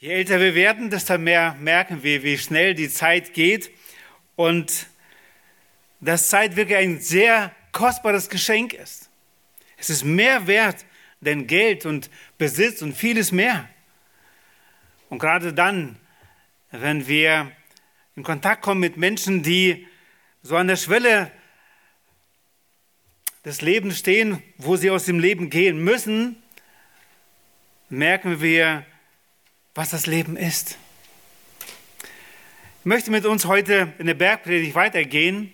Je älter wir werden, desto mehr merken wir, wie schnell die Zeit geht. Und dass Zeit wirklich ein sehr kostbares Geschenk ist. Es ist mehr wert denn Geld und Besitz und vieles mehr. Und gerade dann, wenn wir in Kontakt kommen mit Menschen, die so an der Schwelle des Lebens stehen, wo sie aus dem Leben gehen müssen, merken wir, was das Leben ist. Ich möchte mit uns heute in der Bergpredigt weitergehen.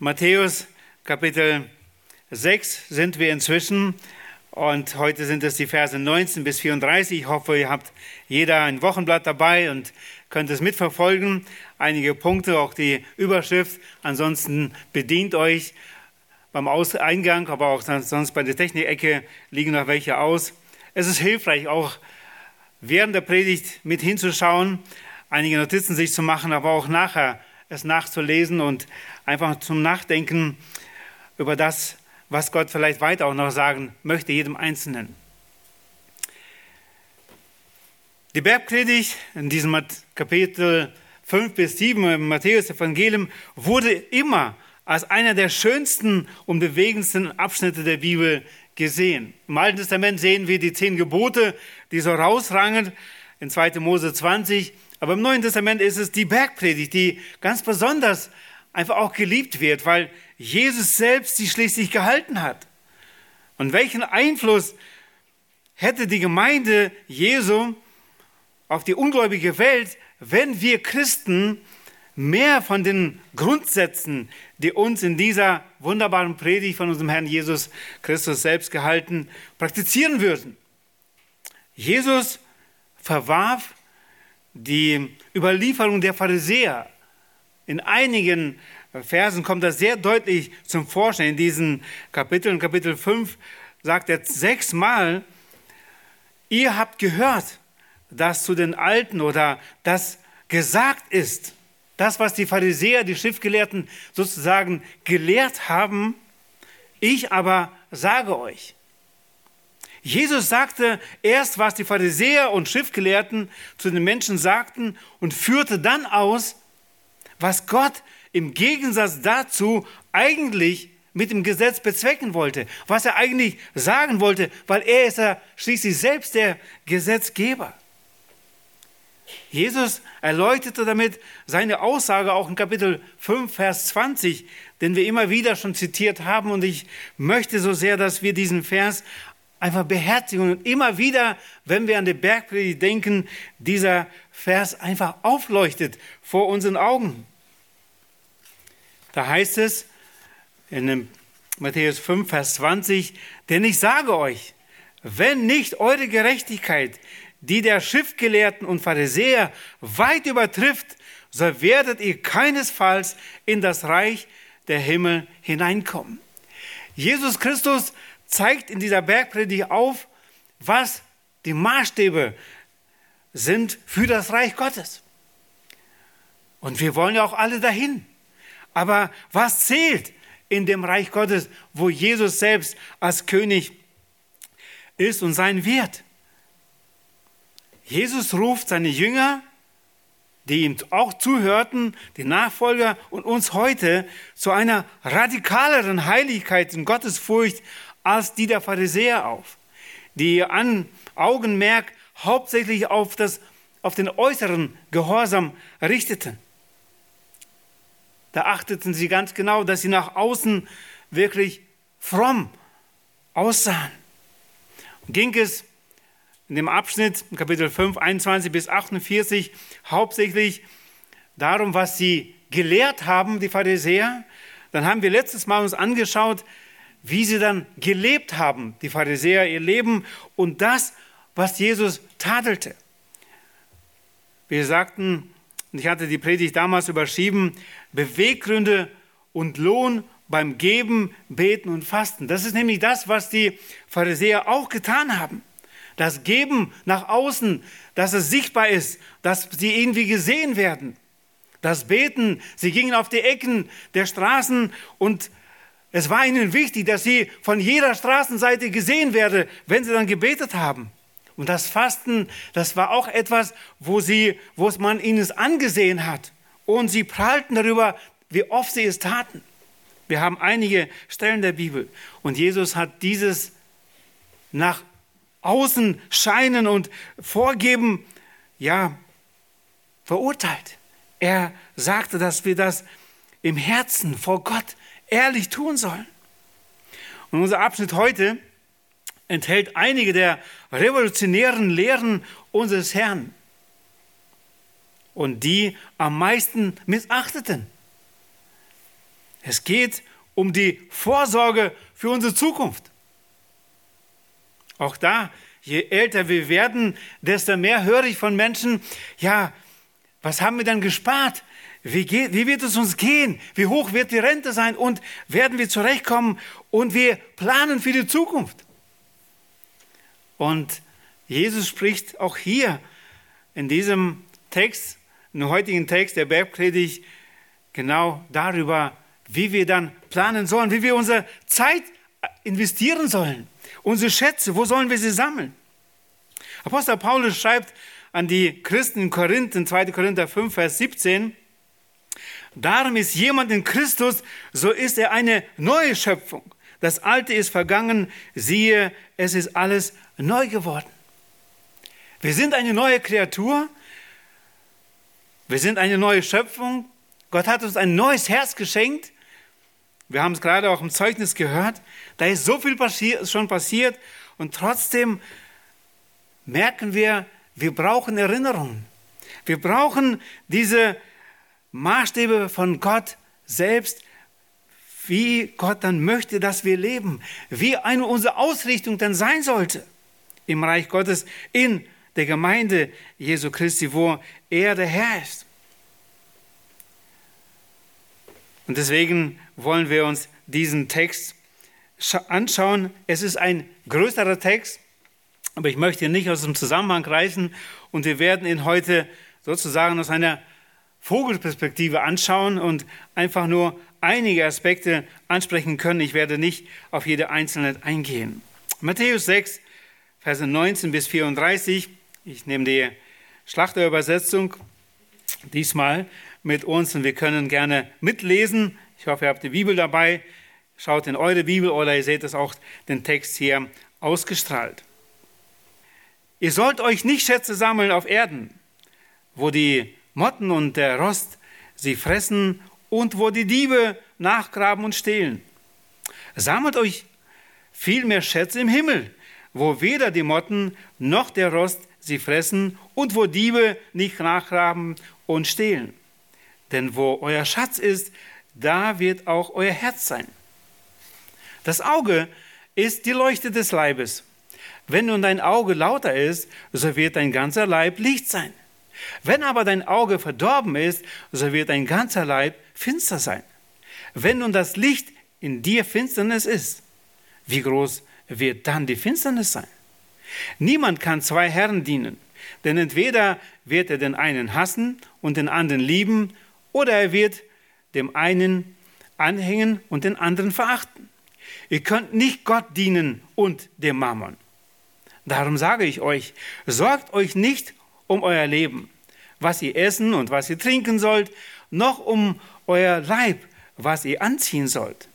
Matthäus Kapitel 6 sind wir inzwischen und heute sind es die Verse 19 bis 34. Ich hoffe, ihr habt jeder ein Wochenblatt dabei und könnt es mitverfolgen. Einige Punkte, auch die Überschrift. Ansonsten bedient euch beim Eingang, aber auch sonst bei der Technikecke liegen noch welche aus. Es ist hilfreich, auch während der Predigt mit hinzuschauen, einige Notizen sich zu machen, aber auch nachher es nachzulesen und einfach zum Nachdenken über das, was Gott vielleicht weiter auch noch sagen möchte, jedem Einzelnen. Die Bergpredigt in diesem Kapitel 5 bis 7 im Matthäus-Evangelium wurde immer als einer der schönsten und bewegendsten Abschnitte der Bibel gesehen. Im Alten Testament sehen wir die zehn Gebote, die so rausrangen in 2. Mose 20. Aber im Neuen Testament ist es die Bergpredigt, die ganz besonders einfach auch geliebt wird, weil Jesus selbst sie schließlich gehalten hat. Und welchen Einfluss hätte die Gemeinde Jesu auf die ungläubige Welt, wenn wir Christen mehr von den Grundsätzen, die uns in dieser wunderbaren Predigt von unserem Herrn Jesus Christus selbst gehalten, praktizieren würden. Jesus verwarf die Überlieferung der Pharisäer. In einigen Versen kommt das sehr deutlich zum Vorschein. In diesen Kapiteln, Kapitel 5, sagt er sechsmal, ihr habt gehört, dass zu den Alten oder das gesagt ist, das, was die Pharisäer, die Schriftgelehrten sozusagen gelehrt haben, ich aber sage euch. Jesus sagte erst, was die Pharisäer und Schriftgelehrten zu den Menschen sagten und führte dann aus, was Gott im Gegensatz dazu eigentlich mit dem Gesetz bezwecken wollte, was er eigentlich sagen wollte, weil er ist ja schließlich selbst der Gesetzgeber. Jesus erläuterte damit seine Aussage auch in Kapitel 5, Vers 20, den wir immer wieder schon zitiert haben. Und ich möchte so sehr, dass wir diesen Vers einfach beherzigen und immer wieder, wenn wir an die Bergpredigt denken, dieser Vers einfach aufleuchtet vor unseren Augen. Da heißt es in Matthäus 5, Vers 20, denn ich sage euch, wenn nicht eure Gerechtigkeit die der Schriftgelehrten und Pharisäer weit übertrifft, so werdet ihr keinesfalls in das Reich der Himmel hineinkommen. Jesus Christus zeigt in dieser Bergpredigt auf, was die Maßstäbe sind für das Reich Gottes. Und wir wollen ja auch alle dahin. Aber was zählt in dem Reich Gottes, wo Jesus selbst als König ist und sein wird? Jesus ruft seine Jünger, die ihm auch zuhörten, die Nachfolger und uns heute zu einer radikaleren Heiligkeit und Gottesfurcht als die der Pharisäer auf, die ihr Augenmerk hauptsächlich auf, das, auf den äußeren Gehorsam richteten. Da achteten sie ganz genau, dass sie nach außen wirklich fromm aussahen. Und ging es in dem Abschnitt, Kapitel 5, 21 bis 48, hauptsächlich darum, was sie gelehrt haben, die Pharisäer. Dann haben wir letztes Mal uns angeschaut, wie sie dann gelebt haben, die Pharisäer, ihr Leben und das, was Jesus tadelte. Wir sagten, und ich hatte die Predigt damals überschrieben, Beweggründe und Lohn beim Geben, Beten und Fasten. Das ist nämlich das, was die Pharisäer auch getan haben das Geben nach außen, dass es sichtbar ist, dass sie irgendwie gesehen werden. Das Beten, sie gingen auf die Ecken der Straßen und es war ihnen wichtig, dass sie von jeder Straßenseite gesehen werden, wenn sie dann gebetet haben. Und das Fasten, das war auch etwas, wo, sie, wo man ihnen es angesehen hat. Und sie prahlten darüber, wie oft sie es taten. Wir haben einige Stellen der Bibel. Und Jesus hat dieses nach außen scheinen und vorgeben, ja, verurteilt. Er sagte, dass wir das im Herzen vor Gott ehrlich tun sollen. Und unser Abschnitt heute enthält einige der revolutionären Lehren unseres Herrn und die am meisten missachteten. Es geht um die Vorsorge für unsere Zukunft. Auch da, je älter wir werden, desto mehr höre ich von Menschen, ja, was haben wir dann gespart? Wie, geht, wie wird es uns gehen? Wie hoch wird die Rente sein? Und werden wir zurechtkommen? Und wir planen für die Zukunft. Und Jesus spricht auch hier in diesem Text, im heutigen Text der Bergpredigt, genau darüber, wie wir dann planen sollen, wie wir unsere Zeit investieren sollen. Unsere Schätze, wo sollen wir sie sammeln? Apostel Paulus schreibt an die Christen in Korinth, in 2. Korinther 5, Vers 17, Darum ist jemand in Christus, so ist er eine neue Schöpfung. Das Alte ist vergangen, siehe, es ist alles neu geworden. Wir sind eine neue Kreatur, wir sind eine neue Schöpfung. Gott hat uns ein neues Herz geschenkt. Wir haben es gerade auch im Zeugnis gehört. Da ist so viel schon passiert und trotzdem merken wir, wir brauchen Erinnerungen. Wir brauchen diese Maßstäbe von Gott selbst, wie Gott dann möchte, dass wir leben, wie eine unsere Ausrichtung dann sein sollte im Reich Gottes in der Gemeinde Jesu Christi, wo er der Herr ist. Und deswegen wollen wir uns diesen Text anschauen. Es ist ein größerer Text, aber ich möchte ihn nicht aus dem Zusammenhang reißen und wir werden ihn heute sozusagen aus einer Vogelperspektive anschauen und einfach nur einige Aspekte ansprechen können. Ich werde nicht auf jede einzelne eingehen. Matthäus 6, Verse 19 bis 34. Ich nehme die Schlachterübersetzung diesmal mit uns und wir können gerne mitlesen. Ich hoffe, ihr habt die Bibel dabei. Schaut in eure Bibel oder ihr seht es auch den Text hier ausgestrahlt. Ihr sollt euch nicht Schätze sammeln auf Erden, wo die Motten und der Rost sie fressen und wo die Diebe nachgraben und stehlen. Sammelt euch vielmehr Schätze im Himmel, wo weder die Motten noch der Rost sie fressen und wo Diebe nicht nachgraben und stehlen. Denn wo euer Schatz ist, da wird auch euer Herz sein. Das Auge ist die Leuchte des Leibes. Wenn nun dein Auge lauter ist, so wird dein ganzer Leib Licht sein. Wenn aber dein Auge verdorben ist, so wird dein ganzer Leib finster sein. Wenn nun das Licht in dir Finsternis ist, wie groß wird dann die Finsternis sein? Niemand kann zwei Herren dienen, denn entweder wird er den einen hassen und den anderen lieben, oder er wird dem einen anhängen und den anderen verachten. Ihr könnt nicht Gott dienen und dem Mammon. Darum sage ich euch, sorgt euch nicht um euer Leben, was ihr essen und was ihr trinken sollt, noch um euer Leib, was ihr anziehen sollt.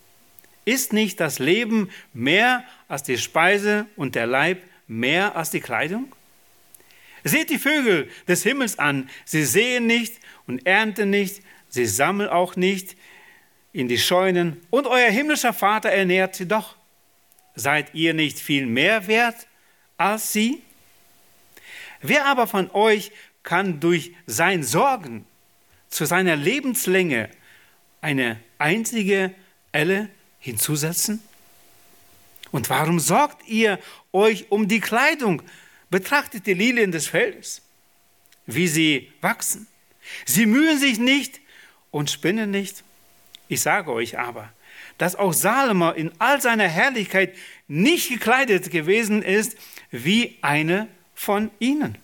Ist nicht das Leben mehr als die Speise und der Leib mehr als die Kleidung? Seht die Vögel des Himmels an, sie sehen nicht und ernten nicht, sie sammeln auch nicht in die Scheunen, und euer himmlischer Vater ernährt sie doch. Seid ihr nicht viel mehr wert als sie? Wer aber von euch kann durch sein Sorgen zu seiner Lebenslänge eine einzige Elle hinzusetzen? Und warum sorgt ihr euch um die Kleidung? Betrachtet die Lilien des Feldes, wie sie wachsen. Sie mühen sich nicht und spinnen nicht. Ich sage euch aber, dass auch Salomo in all seiner Herrlichkeit nicht gekleidet gewesen ist wie eine von ihnen.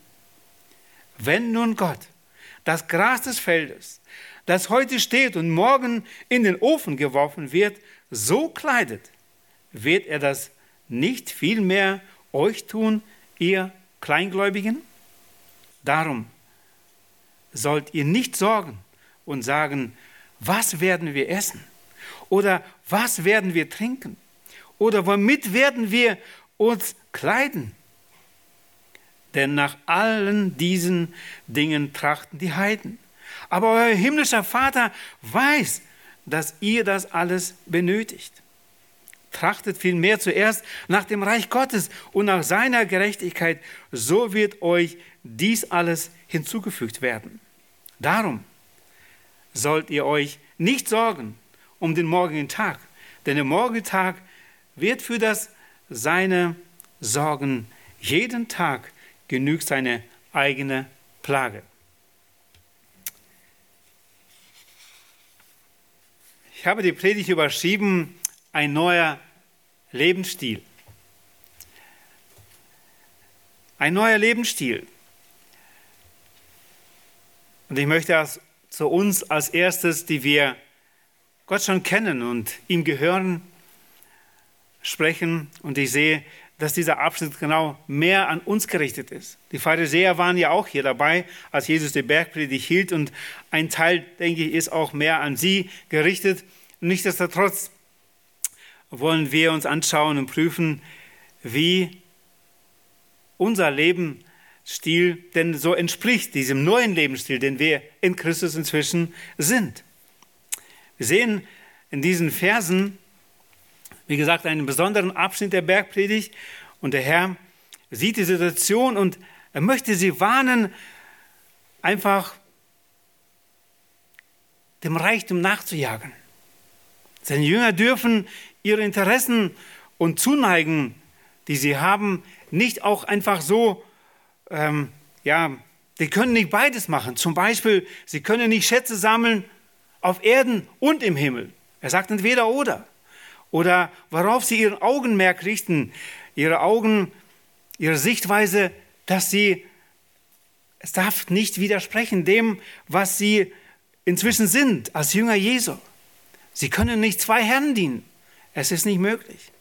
Wenn nun Gott das Gras des Feldes, das heute steht und morgen in den Ofen geworfen wird, so kleidet, wird er das nicht viel mehr euch tun, ihr Kleingläubigen? Darum sollt ihr nicht sorgen und sagen, was werden wir essen? Oder was werden wir trinken? Oder womit werden wir uns kleiden? Denn nach allen diesen Dingen trachten die Heiden. Aber euer himmlischer Vater weiß, dass ihr das alles benötigt. Trachtet vielmehr zuerst nach dem Reich Gottes und nach seiner Gerechtigkeit, so wird euch dies alles hinzugefügt werden. Darum sollt ihr euch nicht sorgen um den morgigen Tag, denn der morgige Tag wird für das Seine sorgen. Jeden Tag genügt seine eigene Plage. Ich habe die Predigt überschrieben, ein neuer Lebensstil. Ein neuer Lebensstil. Und ich möchte das zu uns als erstes, die wir Gott schon kennen und ihm gehören, sprechen. Und ich sehe, dass dieser Abschnitt genau mehr an uns gerichtet ist. Die Pharisäer waren ja auch hier dabei, als Jesus die Bergpredigt hielt. Und ein Teil, denke ich, ist auch mehr an sie gerichtet. Nichtsdestotrotz wollen wir uns anschauen und prüfen, wie unser Lebensstil denn so entspricht, diesem neuen Lebensstil, den wir in Christus inzwischen sind. Wir sehen in diesen Versen, wie gesagt, einen besonderen Abschnitt der Bergpredigt und der Herr sieht die Situation und er möchte sie warnen, einfach dem Reichtum nachzujagen. Seine Jünger dürfen ihre Interessen und Zuneigen, die sie haben, nicht auch einfach so, ähm, ja, die können nicht beides machen. Zum Beispiel, sie können nicht Schätze sammeln auf Erden und im Himmel. Er sagt entweder oder. Oder worauf sie ihren Augenmerk richten, ihre Augen, ihre Sichtweise, dass sie, es darf nicht widersprechen dem, was sie inzwischen sind als Jünger Jesu. Sie können nicht zwei Herren dienen. Es ist nicht möglich.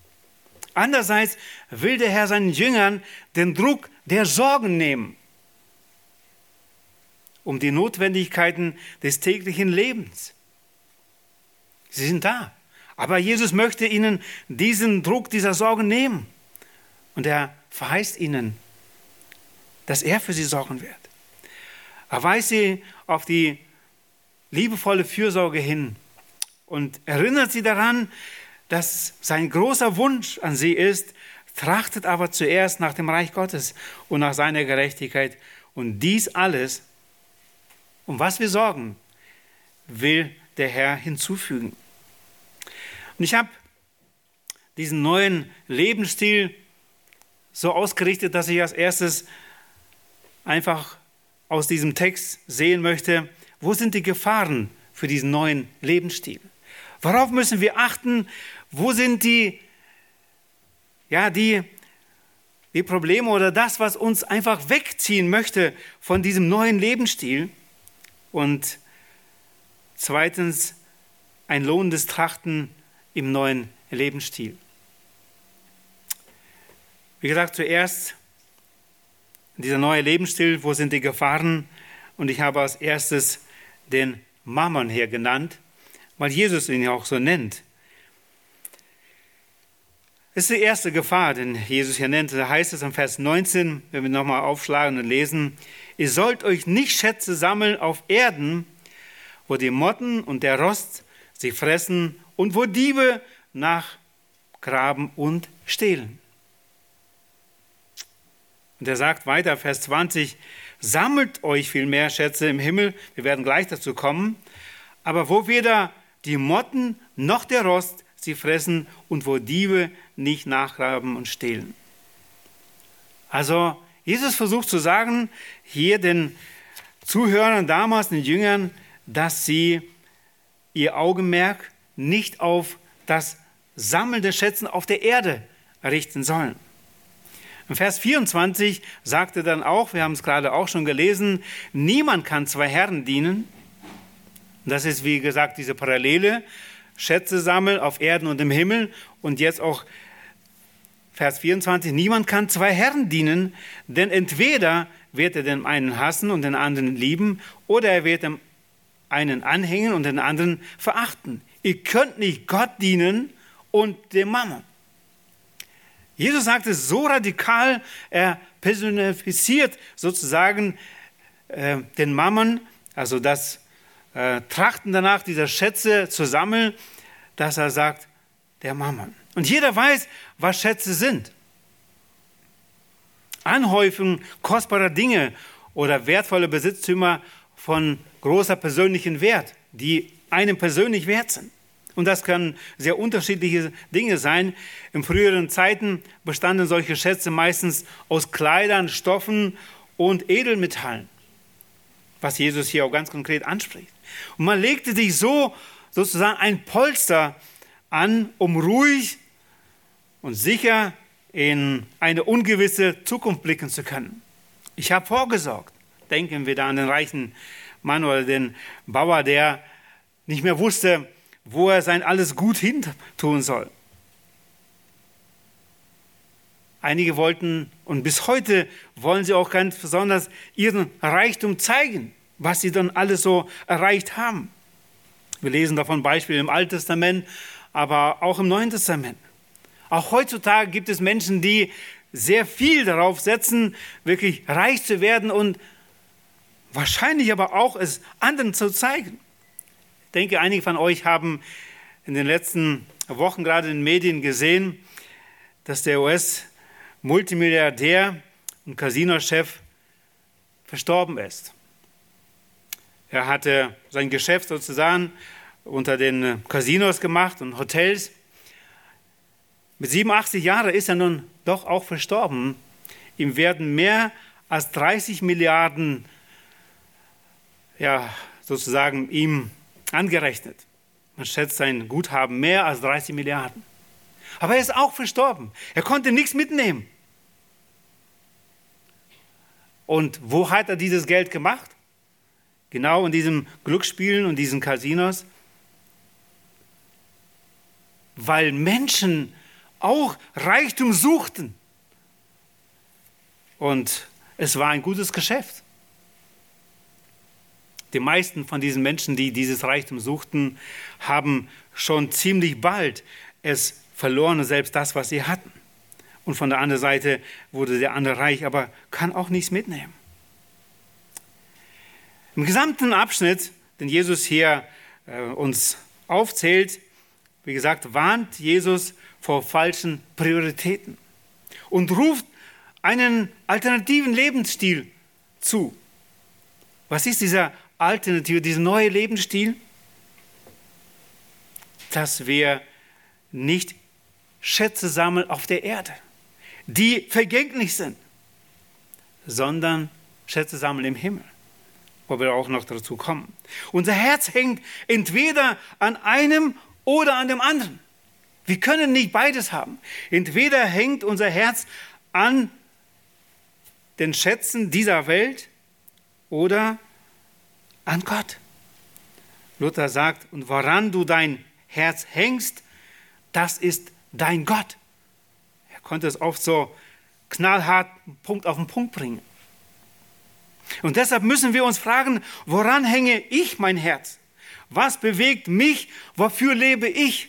Andererseits will der Herr seinen Jüngern den Druck der Sorgen nehmen, um die Notwendigkeiten des täglichen Lebens. Sie sind da. Aber Jesus möchte ihnen diesen Druck dieser Sorgen nehmen. Und er verheißt ihnen, dass er für sie sorgen wird. Er weist sie auf die liebevolle Fürsorge hin, und erinnert sie daran, dass sein großer Wunsch an sie ist, trachtet aber zuerst nach dem Reich Gottes und nach seiner Gerechtigkeit. Und dies alles, um was wir sorgen, will der Herr hinzufügen. Und ich habe diesen neuen Lebensstil so ausgerichtet, dass ich als erstes einfach aus diesem Text sehen möchte, wo sind die Gefahren für diesen neuen Lebensstil? Worauf müssen wir achten? Wo sind die, ja, die, die Probleme oder das, was uns einfach wegziehen möchte von diesem neuen Lebensstil? Und zweitens, ein lohnendes Trachten im neuen Lebensstil. Wie gesagt, zuerst dieser neue Lebensstil, wo sind die Gefahren? Und ich habe als erstes den Mammon hier genannt weil Jesus ihn ja auch so nennt. Das ist die erste Gefahr, den Jesus hier nennt. Da heißt es im Vers 19, wenn wir nochmal aufschlagen und lesen, ihr sollt euch nicht Schätze sammeln auf Erden, wo die Motten und der Rost sie fressen und wo Diebe nachgraben und stehlen. Und er sagt weiter, Vers 20, sammelt euch viel mehr Schätze im Himmel, wir werden gleich dazu kommen, aber wo weder die Motten noch der Rost sie fressen und wo Diebe nicht nachgraben und stehlen. Also Jesus versucht zu sagen, hier den Zuhörern damals, den Jüngern, dass sie ihr Augenmerk nicht auf das Sammeln der Schätzen auf der Erde richten sollen. Im Vers 24 sagte dann auch, wir haben es gerade auch schon gelesen, niemand kann zwei Herren dienen, das ist, wie gesagt, diese Parallele. Schätze sammeln auf Erden und im Himmel und jetzt auch Vers 24, niemand kann zwei Herren dienen, denn entweder wird er den einen hassen und den anderen lieben, oder er wird dem einen anhängen und den anderen verachten. Ihr könnt nicht Gott dienen und dem Mammon. Jesus sagt es so radikal, er personifiziert sozusagen äh, den Mammon, also das äh, Trachten danach, dieser Schätze zu sammeln, dass er sagt, der Mammon. Und jeder weiß, was Schätze sind. Anhäufung kostbarer Dinge oder wertvolle Besitztümer von großer persönlichen Wert, die einem persönlich wert sind. Und das können sehr unterschiedliche Dinge sein. In früheren Zeiten bestanden solche Schätze meistens aus Kleidern, Stoffen und Edelmetallen, was Jesus hier auch ganz konkret anspricht. Und man legte sich so sozusagen ein Polster an, um ruhig und sicher in eine ungewisse Zukunft blicken zu können. Ich habe vorgesorgt. Denken wir da an den reichen Mann oder den Bauer, der nicht mehr wusste, wo er sein alles gut hin tun soll. Einige wollten und bis heute wollen sie auch ganz besonders ihren Reichtum zeigen, was sie dann alles so erreicht haben. Wir lesen davon Beispiele im Alten Testament, aber auch im Neuen Testament. Auch heutzutage gibt es Menschen, die sehr viel darauf setzen, wirklich reich zu werden und wahrscheinlich aber auch es anderen zu zeigen. Ich denke, einige von euch haben in den letzten Wochen gerade in den Medien gesehen, dass der US-Multimilliardär und Casinochef verstorben ist. Er hatte sein Geschäft sozusagen unter den Casinos gemacht und Hotels. Mit 87 Jahren ist er nun doch auch verstorben. Ihm werden mehr als 30 Milliarden ja, sozusagen ihm angerechnet. Man schätzt sein Guthaben mehr als 30 Milliarden. Aber er ist auch verstorben. Er konnte nichts mitnehmen. Und wo hat er dieses Geld gemacht? Genau in diesem Glücksspielen und diesen Casinos. Weil Menschen auch Reichtum suchten. Und es war ein gutes Geschäft. Die meisten von diesen Menschen, die dieses Reichtum suchten, haben schon ziemlich bald es verloren, selbst das, was sie hatten. Und von der anderen Seite wurde der andere reich, aber kann auch nichts mitnehmen. Im gesamten Abschnitt, den Jesus hier äh, uns aufzählt, wie gesagt, warnt Jesus vor falschen Prioritäten und ruft einen alternativen Lebensstil zu. Was ist dieser Alternative, diesen neuen Lebensstil, dass wir nicht Schätze sammeln auf der Erde, die vergänglich sind, sondern Schätze sammeln im Himmel, wo wir auch noch dazu kommen. Unser Herz hängt entweder an einem oder an dem anderen. Wir können nicht beides haben. Entweder hängt unser Herz an den Schätzen dieser Welt oder an Gott. Luther sagt, und woran du dein Herz hängst, das ist dein Gott. Er konnte es oft so knallhart Punkt auf den Punkt bringen. Und deshalb müssen wir uns fragen, woran hänge ich mein Herz? Was bewegt mich? Wofür lebe ich?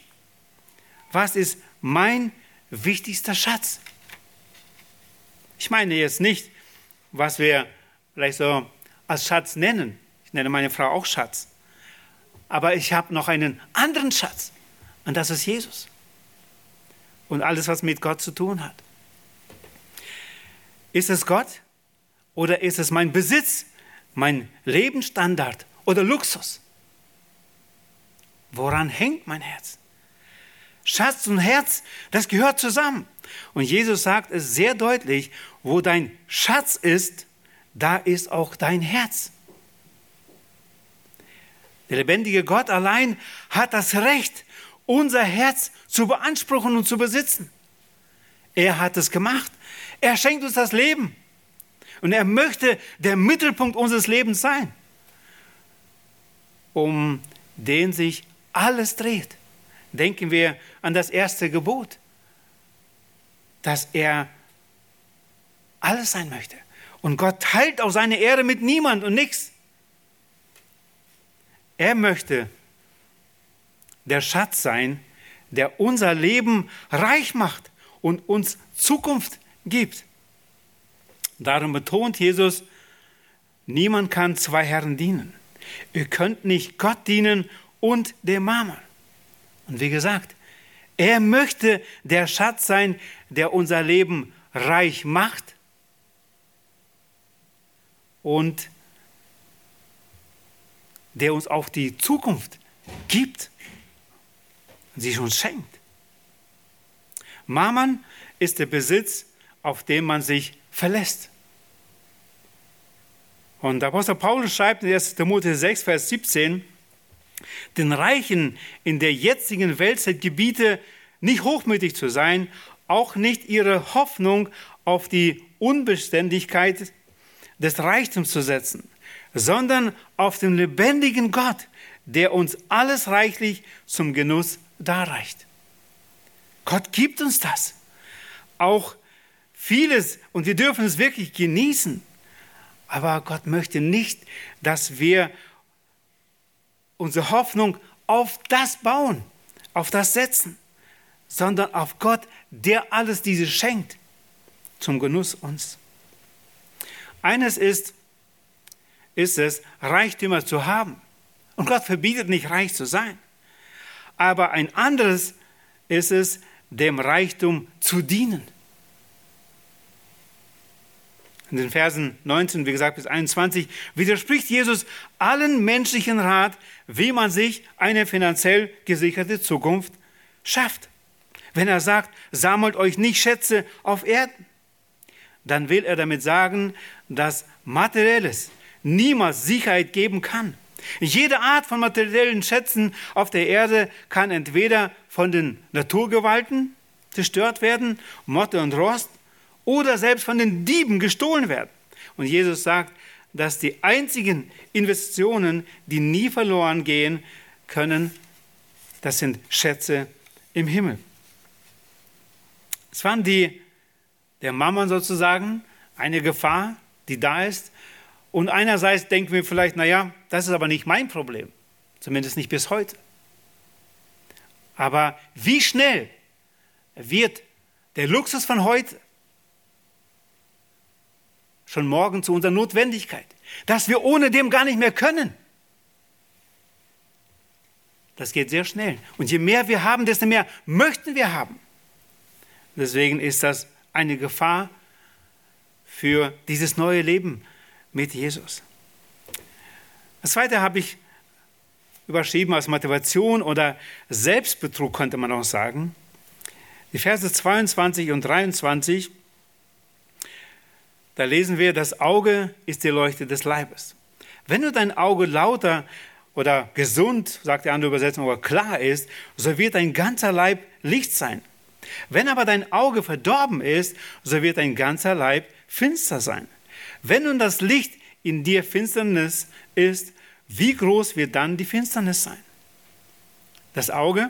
Was ist mein wichtigster Schatz? Ich meine jetzt nicht, was wir vielleicht so als Schatz nennen, nenne meine Frau auch Schatz. Aber ich habe noch einen anderen Schatz und das ist Jesus. Und alles, was mit Gott zu tun hat. Ist es Gott oder ist es mein Besitz, mein Lebensstandard oder Luxus? Woran hängt mein Herz? Schatz und Herz, das gehört zusammen. Und Jesus sagt es sehr deutlich, wo dein Schatz ist, da ist auch dein Herz. Der lebendige Gott allein hat das Recht, unser Herz zu beanspruchen und zu besitzen. Er hat es gemacht. Er schenkt uns das Leben. Und er möchte der Mittelpunkt unseres Lebens sein, um den sich alles dreht. Denken wir an das erste Gebot. dass er alles sein möchte. Und Gott teilt auch seine Ehre mit niemand und nichts. Er möchte der Schatz sein, der unser Leben reich macht und uns Zukunft gibt. Darum betont Jesus, niemand kann zwei Herren dienen. Ihr könnt nicht Gott dienen und dem Mammon. Und wie gesagt, er möchte der Schatz sein, der unser Leben reich macht und der uns auch die Zukunft gibt sie uns schenkt. Mammon ist der Besitz, auf den man sich verlässt. Und der Apostel Paulus schreibt in 1. Timotheus 6, Vers 17, den Reichen in der jetzigen Weltzeit gebiete, nicht hochmütig zu sein, auch nicht ihre Hoffnung auf die Unbeständigkeit des Reichtums zu setzen, sondern auf den lebendigen Gott, der uns alles reichlich zum Genuss darreicht. Gott gibt uns das. Auch vieles und wir dürfen es wirklich genießen. Aber Gott möchte nicht, dass wir unsere Hoffnung auf das bauen, auf das setzen, sondern auf Gott, der alles dieses schenkt, zum Genuss uns. Eines ist, ist es, Reichtümer zu haben. Und Gott verbietet nicht, reich zu sein. Aber ein anderes ist es, dem Reichtum zu dienen. In den Versen 19, wie gesagt, bis 21 widerspricht Jesus allen menschlichen Rat, wie man sich eine finanziell gesicherte Zukunft schafft. Wenn er sagt, sammelt euch nicht Schätze auf Erden, dann will er damit sagen, dass Materielles niemals Sicherheit geben kann. Jede Art von materiellen Schätzen auf der Erde kann entweder von den Naturgewalten zerstört werden, Motte und Rost, oder selbst von den Dieben gestohlen werden. Und Jesus sagt, dass die einzigen Investitionen, die nie verloren gehen können, das sind Schätze im Himmel. Es waren die, der Mammon sozusagen, eine Gefahr, die da ist, und einerseits denken wir vielleicht, naja, das ist aber nicht mein Problem, zumindest nicht bis heute. Aber wie schnell wird der Luxus von heute schon morgen zu unserer Notwendigkeit, dass wir ohne dem gar nicht mehr können. Das geht sehr schnell. Und je mehr wir haben, desto mehr möchten wir haben. Deswegen ist das eine Gefahr für dieses neue Leben, mit Jesus. Das zweite habe ich überschrieben als Motivation oder Selbstbetrug, könnte man auch sagen. Die Verse 22 und 23, da lesen wir, das Auge ist die Leuchte des Leibes. Wenn du dein Auge lauter oder gesund, sagt die andere Übersetzung, oder klar ist, so wird dein ganzer Leib Licht sein. Wenn aber dein Auge verdorben ist, so wird dein ganzer Leib finster sein. Wenn nun das Licht in dir Finsternis ist, wie groß wird dann die Finsternis sein? Das Auge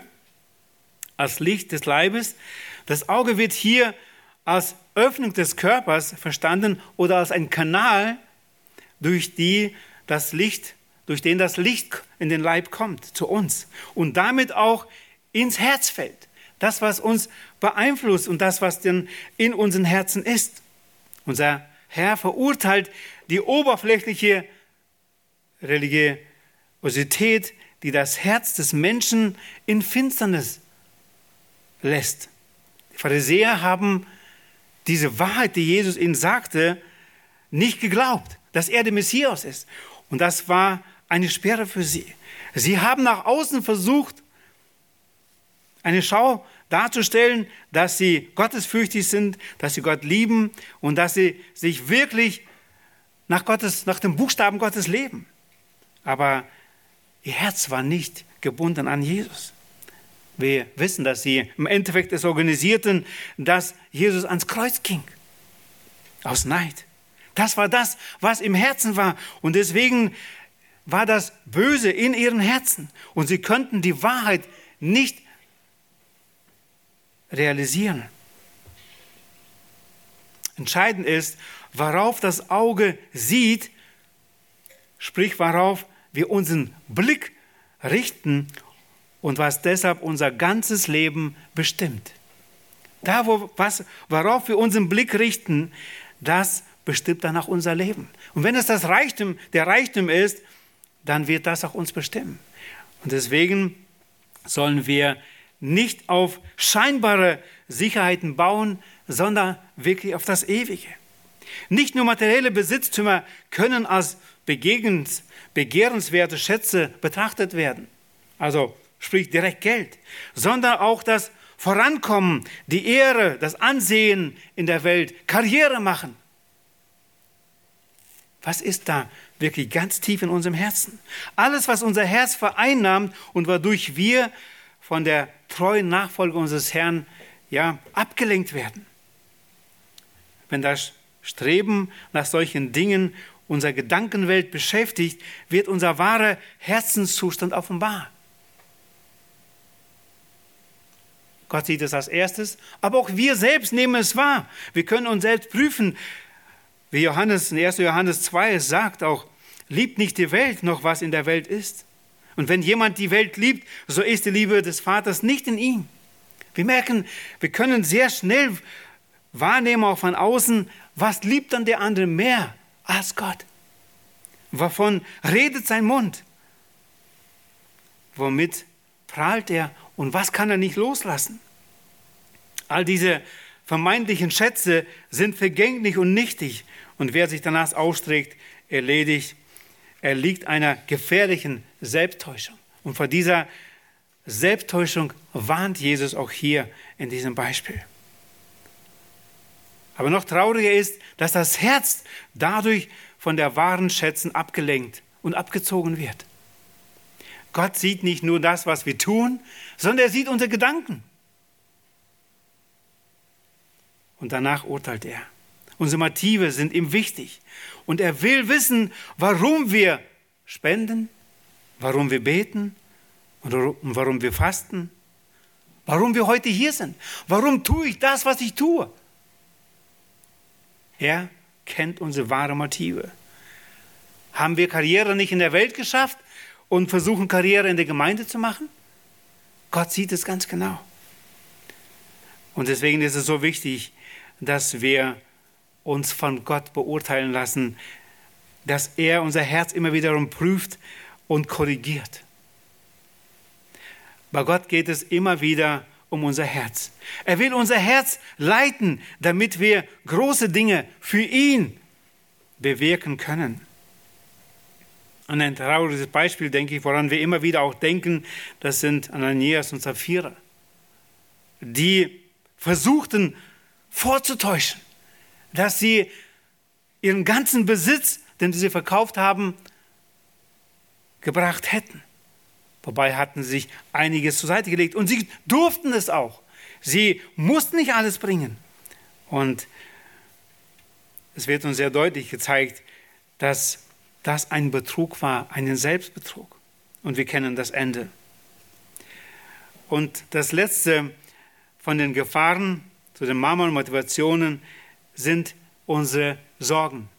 als Licht des Leibes, das Auge wird hier als Öffnung des Körpers verstanden oder als ein Kanal, durch die das Licht, durch den das Licht in den Leib kommt, zu uns und damit auch ins Herz fällt. Das, was uns beeinflusst und das, was denn in unseren Herzen ist. Unser Herr verurteilt die oberflächliche Religiosität, die das Herz des Menschen in Finsternis lässt. Die Pharisäer haben diese Wahrheit, die Jesus ihnen sagte, nicht geglaubt, dass er der Messias ist. Und das war eine Sperre für sie. Sie haben nach außen versucht, eine Schau darzustellen, dass sie gottesfürchtig sind, dass sie Gott lieben und dass sie sich wirklich nach, Gottes, nach dem Buchstaben Gottes leben. Aber ihr Herz war nicht gebunden an Jesus. Wir wissen, dass sie im Endeffekt es organisierten, dass Jesus ans Kreuz ging. Aus Neid. Das war das, was im Herzen war. Und deswegen war das Böse in ihren Herzen. Und sie könnten die Wahrheit nicht realisieren. Entscheidend ist, worauf das Auge sieht, sprich worauf wir unseren Blick richten und was deshalb unser ganzes Leben bestimmt. Da, wo, was, worauf wir unseren Blick richten, das bestimmt danach unser Leben. Und wenn es das Reichtum, der Reichtum ist, dann wird das auch uns bestimmen. Und deswegen sollen wir nicht auf scheinbare Sicherheiten bauen, sondern wirklich auf das Ewige. Nicht nur materielle Besitztümer können als begehrenswerte Schätze betrachtet werden, also sprich direkt Geld, sondern auch das Vorankommen, die Ehre, das Ansehen in der Welt, Karriere machen. Was ist da wirklich ganz tief in unserem Herzen? Alles, was unser Herz vereinnahmt und wodurch wir von der treuen Nachfolge unseres Herrn ja, abgelenkt werden. Wenn das Streben nach solchen Dingen unsere Gedankenwelt beschäftigt, wird unser wahrer Herzenszustand offenbar. Gott sieht es als erstes, aber auch wir selbst nehmen es wahr. Wir können uns selbst prüfen, wie Johannes in 1. Johannes 2 es sagt auch, liebt nicht die Welt noch, was in der Welt ist. Und wenn jemand die Welt liebt, so ist die Liebe des Vaters nicht in ihm. Wir merken, wir können sehr schnell wahrnehmen, auch von außen, was liebt dann der andere mehr als Gott. Wovon redet sein Mund? Womit prahlt er und was kann er nicht loslassen? All diese vermeintlichen Schätze sind vergänglich und nichtig und wer sich danach ausstreckt, erledigt, er liegt einer gefährlichen Selbsttäuschung. Und vor dieser Selbsttäuschung warnt Jesus auch hier in diesem Beispiel. Aber noch trauriger ist, dass das Herz dadurch von der wahren Schätzen abgelenkt und abgezogen wird. Gott sieht nicht nur das, was wir tun, sondern er sieht unsere Gedanken. Und danach urteilt er. Unsere Motive sind ihm wichtig. Und er will wissen, warum wir spenden, warum wir beten und warum wir fasten, warum wir heute hier sind. Warum tue ich das, was ich tue? Er kennt unsere wahren Motive. Haben wir Karriere nicht in der Welt geschafft und versuchen Karriere in der Gemeinde zu machen? Gott sieht es ganz genau. Und deswegen ist es so wichtig, dass wir uns von Gott beurteilen lassen, dass er unser Herz immer wiederum prüft und korrigiert. Bei Gott geht es immer wieder um unser Herz. Er will unser Herz leiten, damit wir große Dinge für ihn bewirken können. Und ein trauriges Beispiel, denke ich, woran wir immer wieder auch denken, das sind Ananias und Sapphira, die versuchten vorzutäuschen, dass sie ihren ganzen Besitz, den sie verkauft haben, gebracht hätten. Wobei hatten sie sich einiges zur Seite gelegt und sie durften es auch. Sie mussten nicht alles bringen. Und es wird uns sehr deutlich gezeigt, dass das ein Betrug war, einen Selbstbetrug. Und wir kennen das Ende. Und das letzte von den Gefahren zu den Mammon-Motivationen sind unsere Sorgen.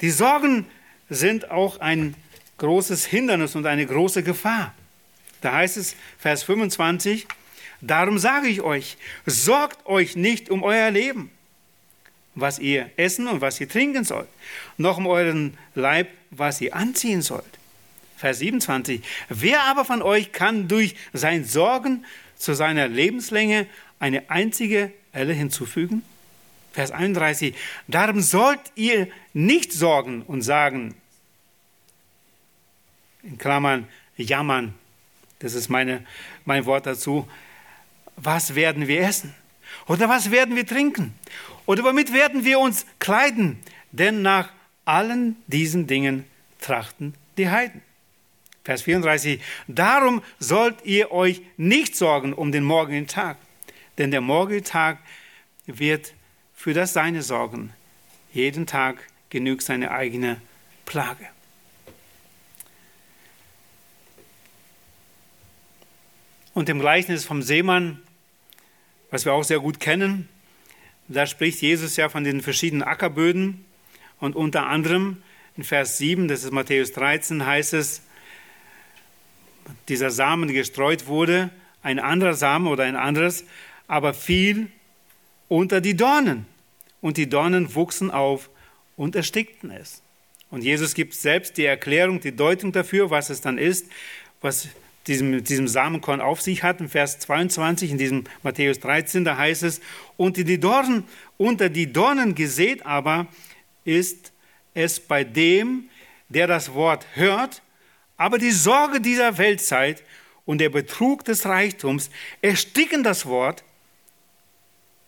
Die Sorgen sind auch ein großes Hindernis und eine große Gefahr. Da heißt es, Vers 25, darum sage ich euch, sorgt euch nicht um euer Leben, was ihr essen und was ihr trinken sollt, noch um euren Leib, was ihr anziehen sollt. Vers 27, wer aber von euch kann durch sein Sorgen zu seiner Lebenslänge eine einzige Elle hinzufügen? Vers 31, darum sollt ihr nicht sorgen und sagen, in Klammern jammern, das ist meine, mein Wort dazu, was werden wir essen? Oder was werden wir trinken? Oder womit werden wir uns kleiden? Denn nach allen diesen Dingen trachten die Heiden. Vers 34. Darum sollt ihr euch nicht sorgen um den morgigen Tag, denn der morgige Tag wird für das Seine sorgen. Jeden Tag genügt seine eigene Plage. Und im Gleichnis vom Seemann, was wir auch sehr gut kennen, Da spricht Jesus ja von den verschiedenen Ackerböden und unter anderem in Vers 7, das ist Matthäus 13, heißt es, dieser Samen gestreut wurde, ein anderer Samen oder ein anderes, aber fiel unter die Dornen. Und die Dornen wuchsen auf und erstickten es. Und Jesus gibt selbst die Erklärung, die Deutung dafür, was es dann ist, was diesem, diesem Samenkorn auf sich hat. In Vers 22, in diesem Matthäus 13, da heißt es, und die Dornen, unter die Dornen gesät aber ist es bei dem, der das Wort hört, aber die Sorge dieser Weltzeit und der Betrug des Reichtums ersticken das Wort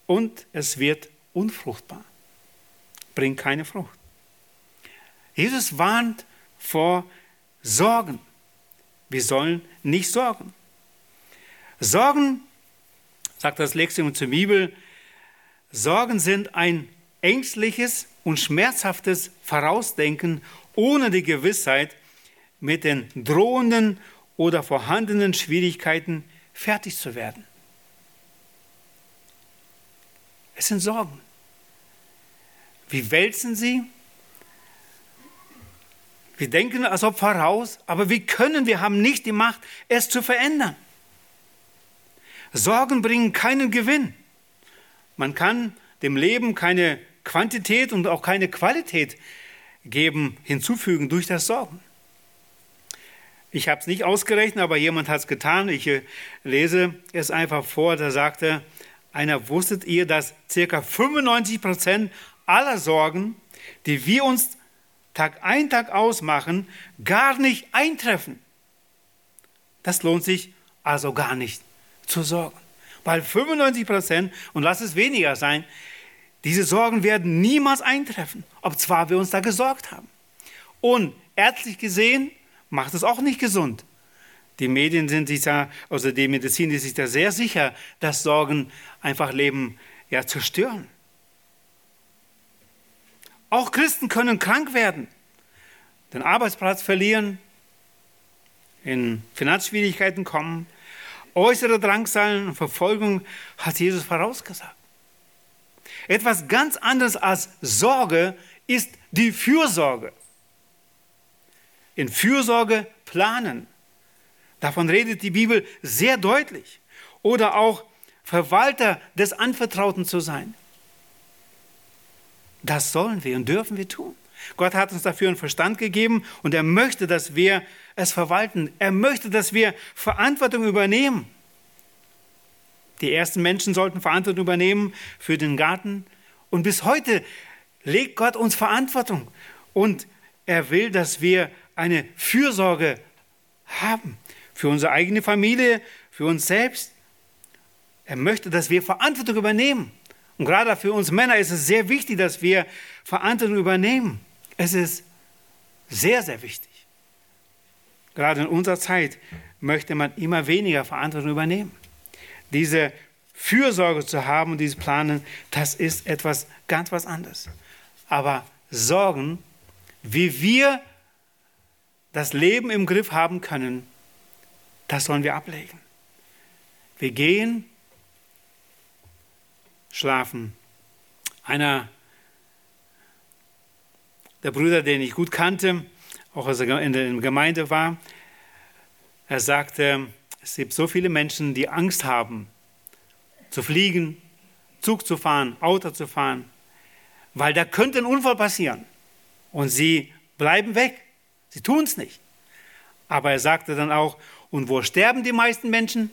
und es wird unfruchtbar, bringt keine Frucht. Jesus warnt vor Sorgen. Wir sollen nicht sorgen. Sorgen, sagt das Lexium zur Bibel, Sorgen sind ein ängstliches und schmerzhaftes Vorausdenken ohne die Gewissheit, mit den drohenden oder vorhandenen Schwierigkeiten fertig zu werden. Es sind Sorgen. Wie wälzen sie? Wir denken als ob voraus, aber wie können wir haben nicht die Macht, es zu verändern. Sorgen bringen keinen Gewinn. Man kann dem Leben keine Quantität und auch keine Qualität geben, hinzufügen durch das Sorgen. Ich habe es nicht ausgerechnet, aber jemand hat es getan. Ich äh, lese es einfach vor. Da sagte einer, wusstet ihr, dass ca. 95 Prozent aller Sorgen, die wir uns Tag ein, Tag aus machen, gar nicht eintreffen? Das lohnt sich also gar nicht zu sorgen. Weil 95 Prozent, und lass es weniger sein, diese Sorgen werden niemals eintreffen, ob zwar wir uns da gesorgt haben. Und ärztlich gesehen macht es auch nicht gesund. Die Medien sind sich da, also die Medizin ist sich da sehr sicher, dass Sorgen einfach Leben ja zerstören. Auch Christen können krank werden, den Arbeitsplatz verlieren, in Finanzschwierigkeiten kommen, äußere Drangsal und Verfolgung hat Jesus vorausgesagt. Etwas ganz anderes als Sorge ist die Fürsorge. In Fürsorge planen. Davon redet die Bibel sehr deutlich. Oder auch Verwalter des Anvertrauten zu sein. Das sollen wir und dürfen wir tun. Gott hat uns dafür einen Verstand gegeben und er möchte, dass wir es verwalten. Er möchte, dass wir Verantwortung übernehmen. Die ersten Menschen sollten Verantwortung übernehmen für den Garten. Und bis heute legt Gott uns Verantwortung. Und er will, dass wir eine Fürsorge haben für unsere eigene Familie, für uns selbst. Er möchte, dass wir Verantwortung übernehmen. Und gerade für uns Männer ist es sehr wichtig, dass wir Verantwortung übernehmen. Es ist sehr, sehr wichtig. Gerade in unserer Zeit möchte man immer weniger Verantwortung übernehmen diese Fürsorge zu haben und dieses Planen, das ist etwas ganz was anderes. Aber Sorgen, wie wir das Leben im Griff haben können, das sollen wir ablegen. Wir gehen, schlafen. Einer der Brüder, den ich gut kannte, auch als er in der Gemeinde war, er sagte, es gibt so viele Menschen, die Angst haben, zu fliegen, Zug zu fahren, Auto zu fahren, weil da könnte ein Unfall passieren. Und sie bleiben weg. Sie tun es nicht. Aber er sagte dann auch, und wo sterben die meisten Menschen?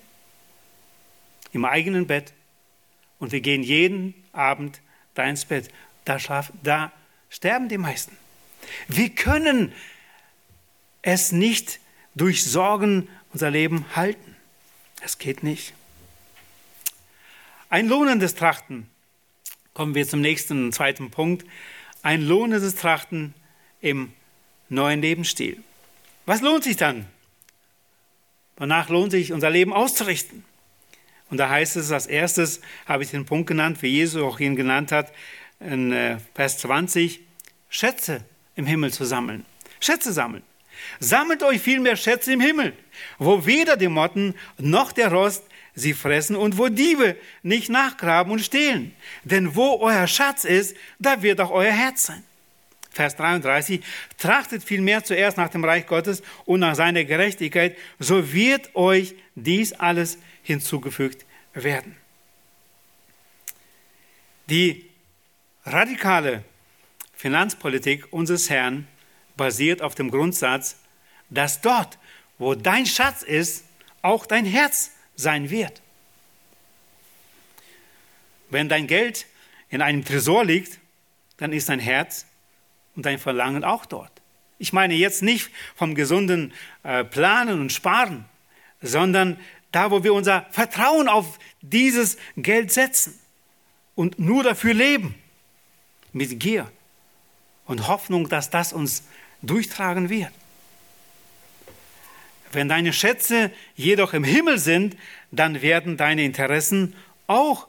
Im eigenen Bett. Und wir gehen jeden Abend da ins Bett. Da, schlaf, da sterben die meisten. Wir können es nicht durch Sorgen unser Leben halten. Es geht nicht. Ein lohnendes Trachten. Kommen wir zum nächsten, zweiten Punkt. Ein lohnendes Trachten im neuen Lebensstil. Was lohnt sich dann? Danach lohnt sich, unser Leben auszurichten. Und da heißt es als erstes, habe ich den Punkt genannt, wie Jesus auch ihn genannt hat, in äh, Vers 20, Schätze im Himmel zu sammeln. Schätze sammeln. Sammelt euch vielmehr Schätze im Himmel, wo weder die Motten noch der Rost sie fressen und wo Diebe nicht nachgraben und stehlen. Denn wo euer Schatz ist, da wird auch euer Herz sein. Vers 33, trachtet vielmehr zuerst nach dem Reich Gottes und nach seiner Gerechtigkeit, so wird euch dies alles hinzugefügt werden. Die radikale Finanzpolitik unseres Herrn basiert auf dem Grundsatz, dass dort, wo dein Schatz ist, auch dein Herz sein wird. Wenn dein Geld in einem Tresor liegt, dann ist dein Herz und dein Verlangen auch dort. Ich meine jetzt nicht vom gesunden äh, Planen und Sparen, sondern da, wo wir unser Vertrauen auf dieses Geld setzen und nur dafür leben, mit Gier und Hoffnung, dass das uns durchtragen wird. Wenn deine Schätze jedoch im Himmel sind, dann werden deine Interessen auch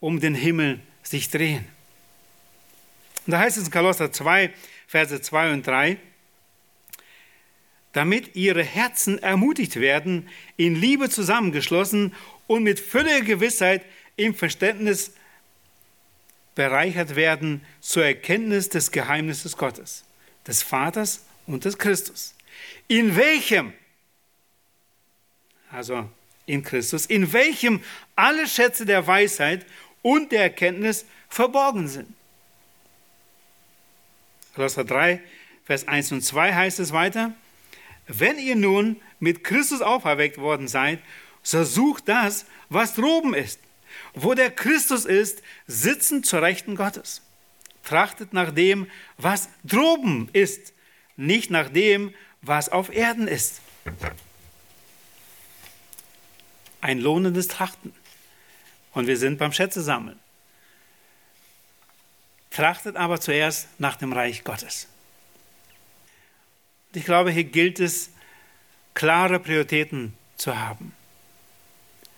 um den Himmel sich drehen. Und da heißt es in Kolosser 2, Verse 2 und 3, damit ihre Herzen ermutigt werden, in Liebe zusammengeschlossen und mit völliger Gewissheit im Verständnis bereichert werden zur Erkenntnis des Geheimnisses Gottes, des Vaters und des Christus in welchem, also in Christus, in welchem alle Schätze der Weisheit und der Erkenntnis verborgen sind. Kolosser 3, Vers 1 und 2 heißt es weiter, wenn ihr nun mit Christus auferweckt worden seid, so sucht das, was droben ist. Wo der Christus ist, sitzen zur Rechten Gottes. Trachtet nach dem, was droben ist, nicht nach dem, was auf Erden ist. Ein lohnendes Trachten. Und wir sind beim Schätze sammeln. Trachtet aber zuerst nach dem Reich Gottes. Ich glaube, hier gilt es, klare Prioritäten zu haben.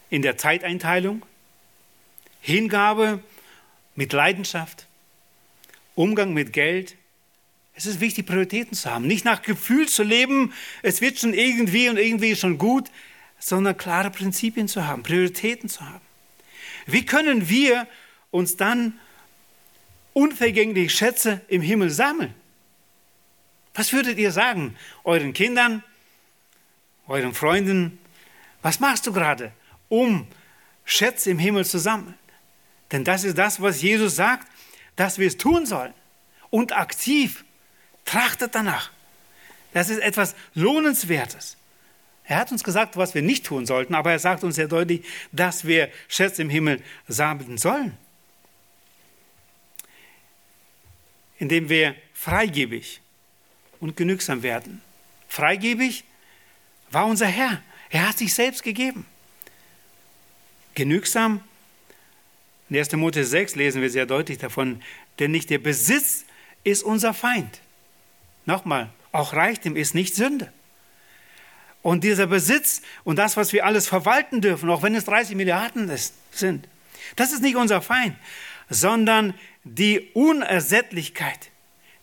In der Zeiteinteilung, Hingabe mit Leidenschaft, Umgang mit Geld, es ist wichtig, Prioritäten zu haben. Nicht nach Gefühl zu leben, es wird schon irgendwie und irgendwie schon gut, sondern klare Prinzipien zu haben, Prioritäten zu haben. Wie können wir uns dann unvergängliche Schätze im Himmel sammeln? Was würdet ihr sagen euren Kindern, euren Freunden? Was machst du gerade, um Schätze im Himmel zu sammeln? Denn das ist das, was Jesus sagt, dass wir es tun sollen und aktiv Trachtet danach. Das ist etwas Lohnenswertes. Er hat uns gesagt, was wir nicht tun sollten, aber er sagt uns sehr deutlich, dass wir Schätze im Himmel sammeln sollen. Indem wir freigebig und genügsam werden. Freigebig war unser Herr. Er hat sich selbst gegeben. Genügsam, in 1. Mose 6 lesen wir sehr deutlich davon, denn nicht der Besitz ist unser Feind. Nochmal, auch Reichtum ist nicht Sünde. Und dieser Besitz und das, was wir alles verwalten dürfen, auch wenn es 30 Milliarden ist, sind, das ist nicht unser Feind, sondern die Unersättlichkeit,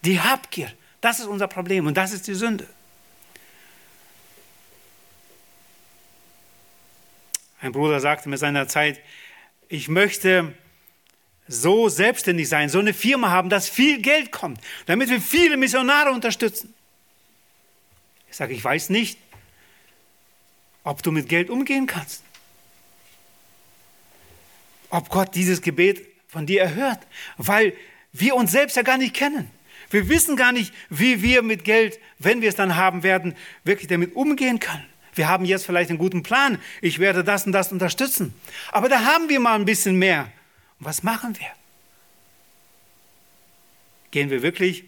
die Habgier, das ist unser Problem und das ist die Sünde. Ein Bruder sagte mir seiner Zeit, ich möchte so selbstständig sein, so eine Firma haben, dass viel Geld kommt, damit wir viele Missionare unterstützen. Ich sage, ich weiß nicht, ob du mit Geld umgehen kannst. Ob Gott dieses Gebet von dir erhört, weil wir uns selbst ja gar nicht kennen. Wir wissen gar nicht, wie wir mit Geld, wenn wir es dann haben werden, wirklich damit umgehen können. Wir haben jetzt vielleicht einen guten Plan. Ich werde das und das unterstützen. Aber da haben wir mal ein bisschen mehr. Und was machen wir? Gehen wir wirklich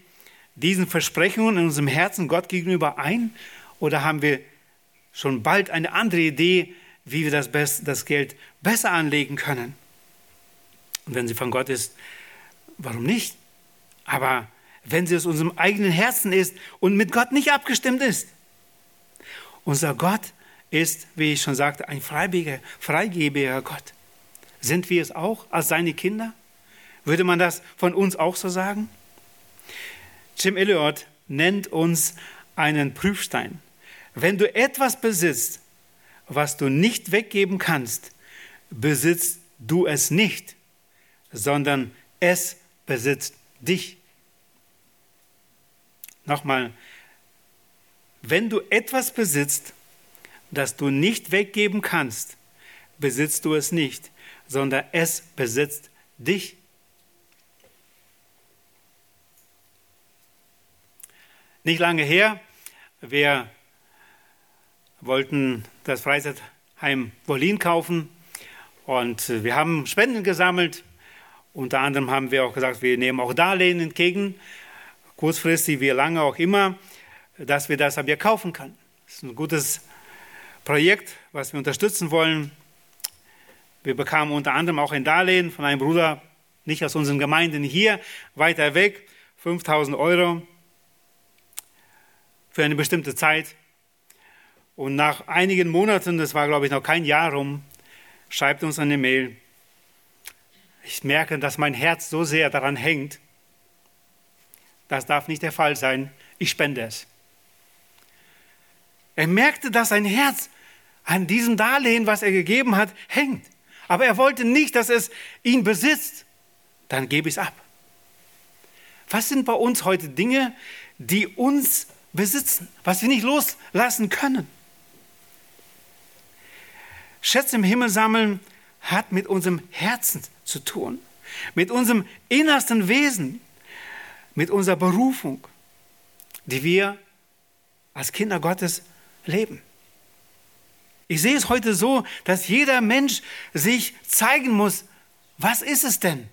diesen Versprechungen in unserem Herzen Gott gegenüber ein? Oder haben wir schon bald eine andere Idee, wie wir das, das Geld besser anlegen können? Und wenn sie von Gott ist, warum nicht? Aber wenn sie aus unserem eigenen Herzen ist und mit Gott nicht abgestimmt ist. Unser Gott ist, wie ich schon sagte, ein freigebiger Gott. Sind wir es auch als seine Kinder? Würde man das von uns auch so sagen? Jim Elliot nennt uns einen Prüfstein. Wenn du etwas besitzt, was du nicht weggeben kannst, besitzt du es nicht, sondern es besitzt dich. Nochmal, wenn du etwas besitzt, das du nicht weggeben kannst, besitzt du es nicht, sondern es besitzt dich. Nicht lange her, wir wollten das Freizeitheim Wolin kaufen und wir haben Spenden gesammelt. Unter anderem haben wir auch gesagt, wir nehmen auch Darlehen entgegen, kurzfristig, wie lange auch immer, dass wir das ab hier kaufen können. Das ist ein gutes Projekt, was wir unterstützen wollen. Wir bekamen unter anderem auch ein Darlehen von einem Bruder, nicht aus unseren Gemeinden hier, weiter weg, 5000 Euro für eine bestimmte Zeit. Und nach einigen Monaten, das war glaube ich noch kein Jahr rum, schreibt uns eine Mail. Ich merke, dass mein Herz so sehr daran hängt. Das darf nicht der Fall sein. Ich spende es. Er merkte, dass sein Herz an diesem Darlehen, was er gegeben hat, hängt. Aber er wollte nicht, dass es ihn besitzt. Dann gebe ich es ab. Was sind bei uns heute Dinge, die uns besitzen, was wir nicht loslassen können? Schätze im Himmel sammeln hat mit unserem Herzen zu tun, mit unserem innersten Wesen, mit unserer Berufung, die wir als Kinder Gottes leben. Ich sehe es heute so, dass jeder Mensch sich zeigen muss, was ist es denn,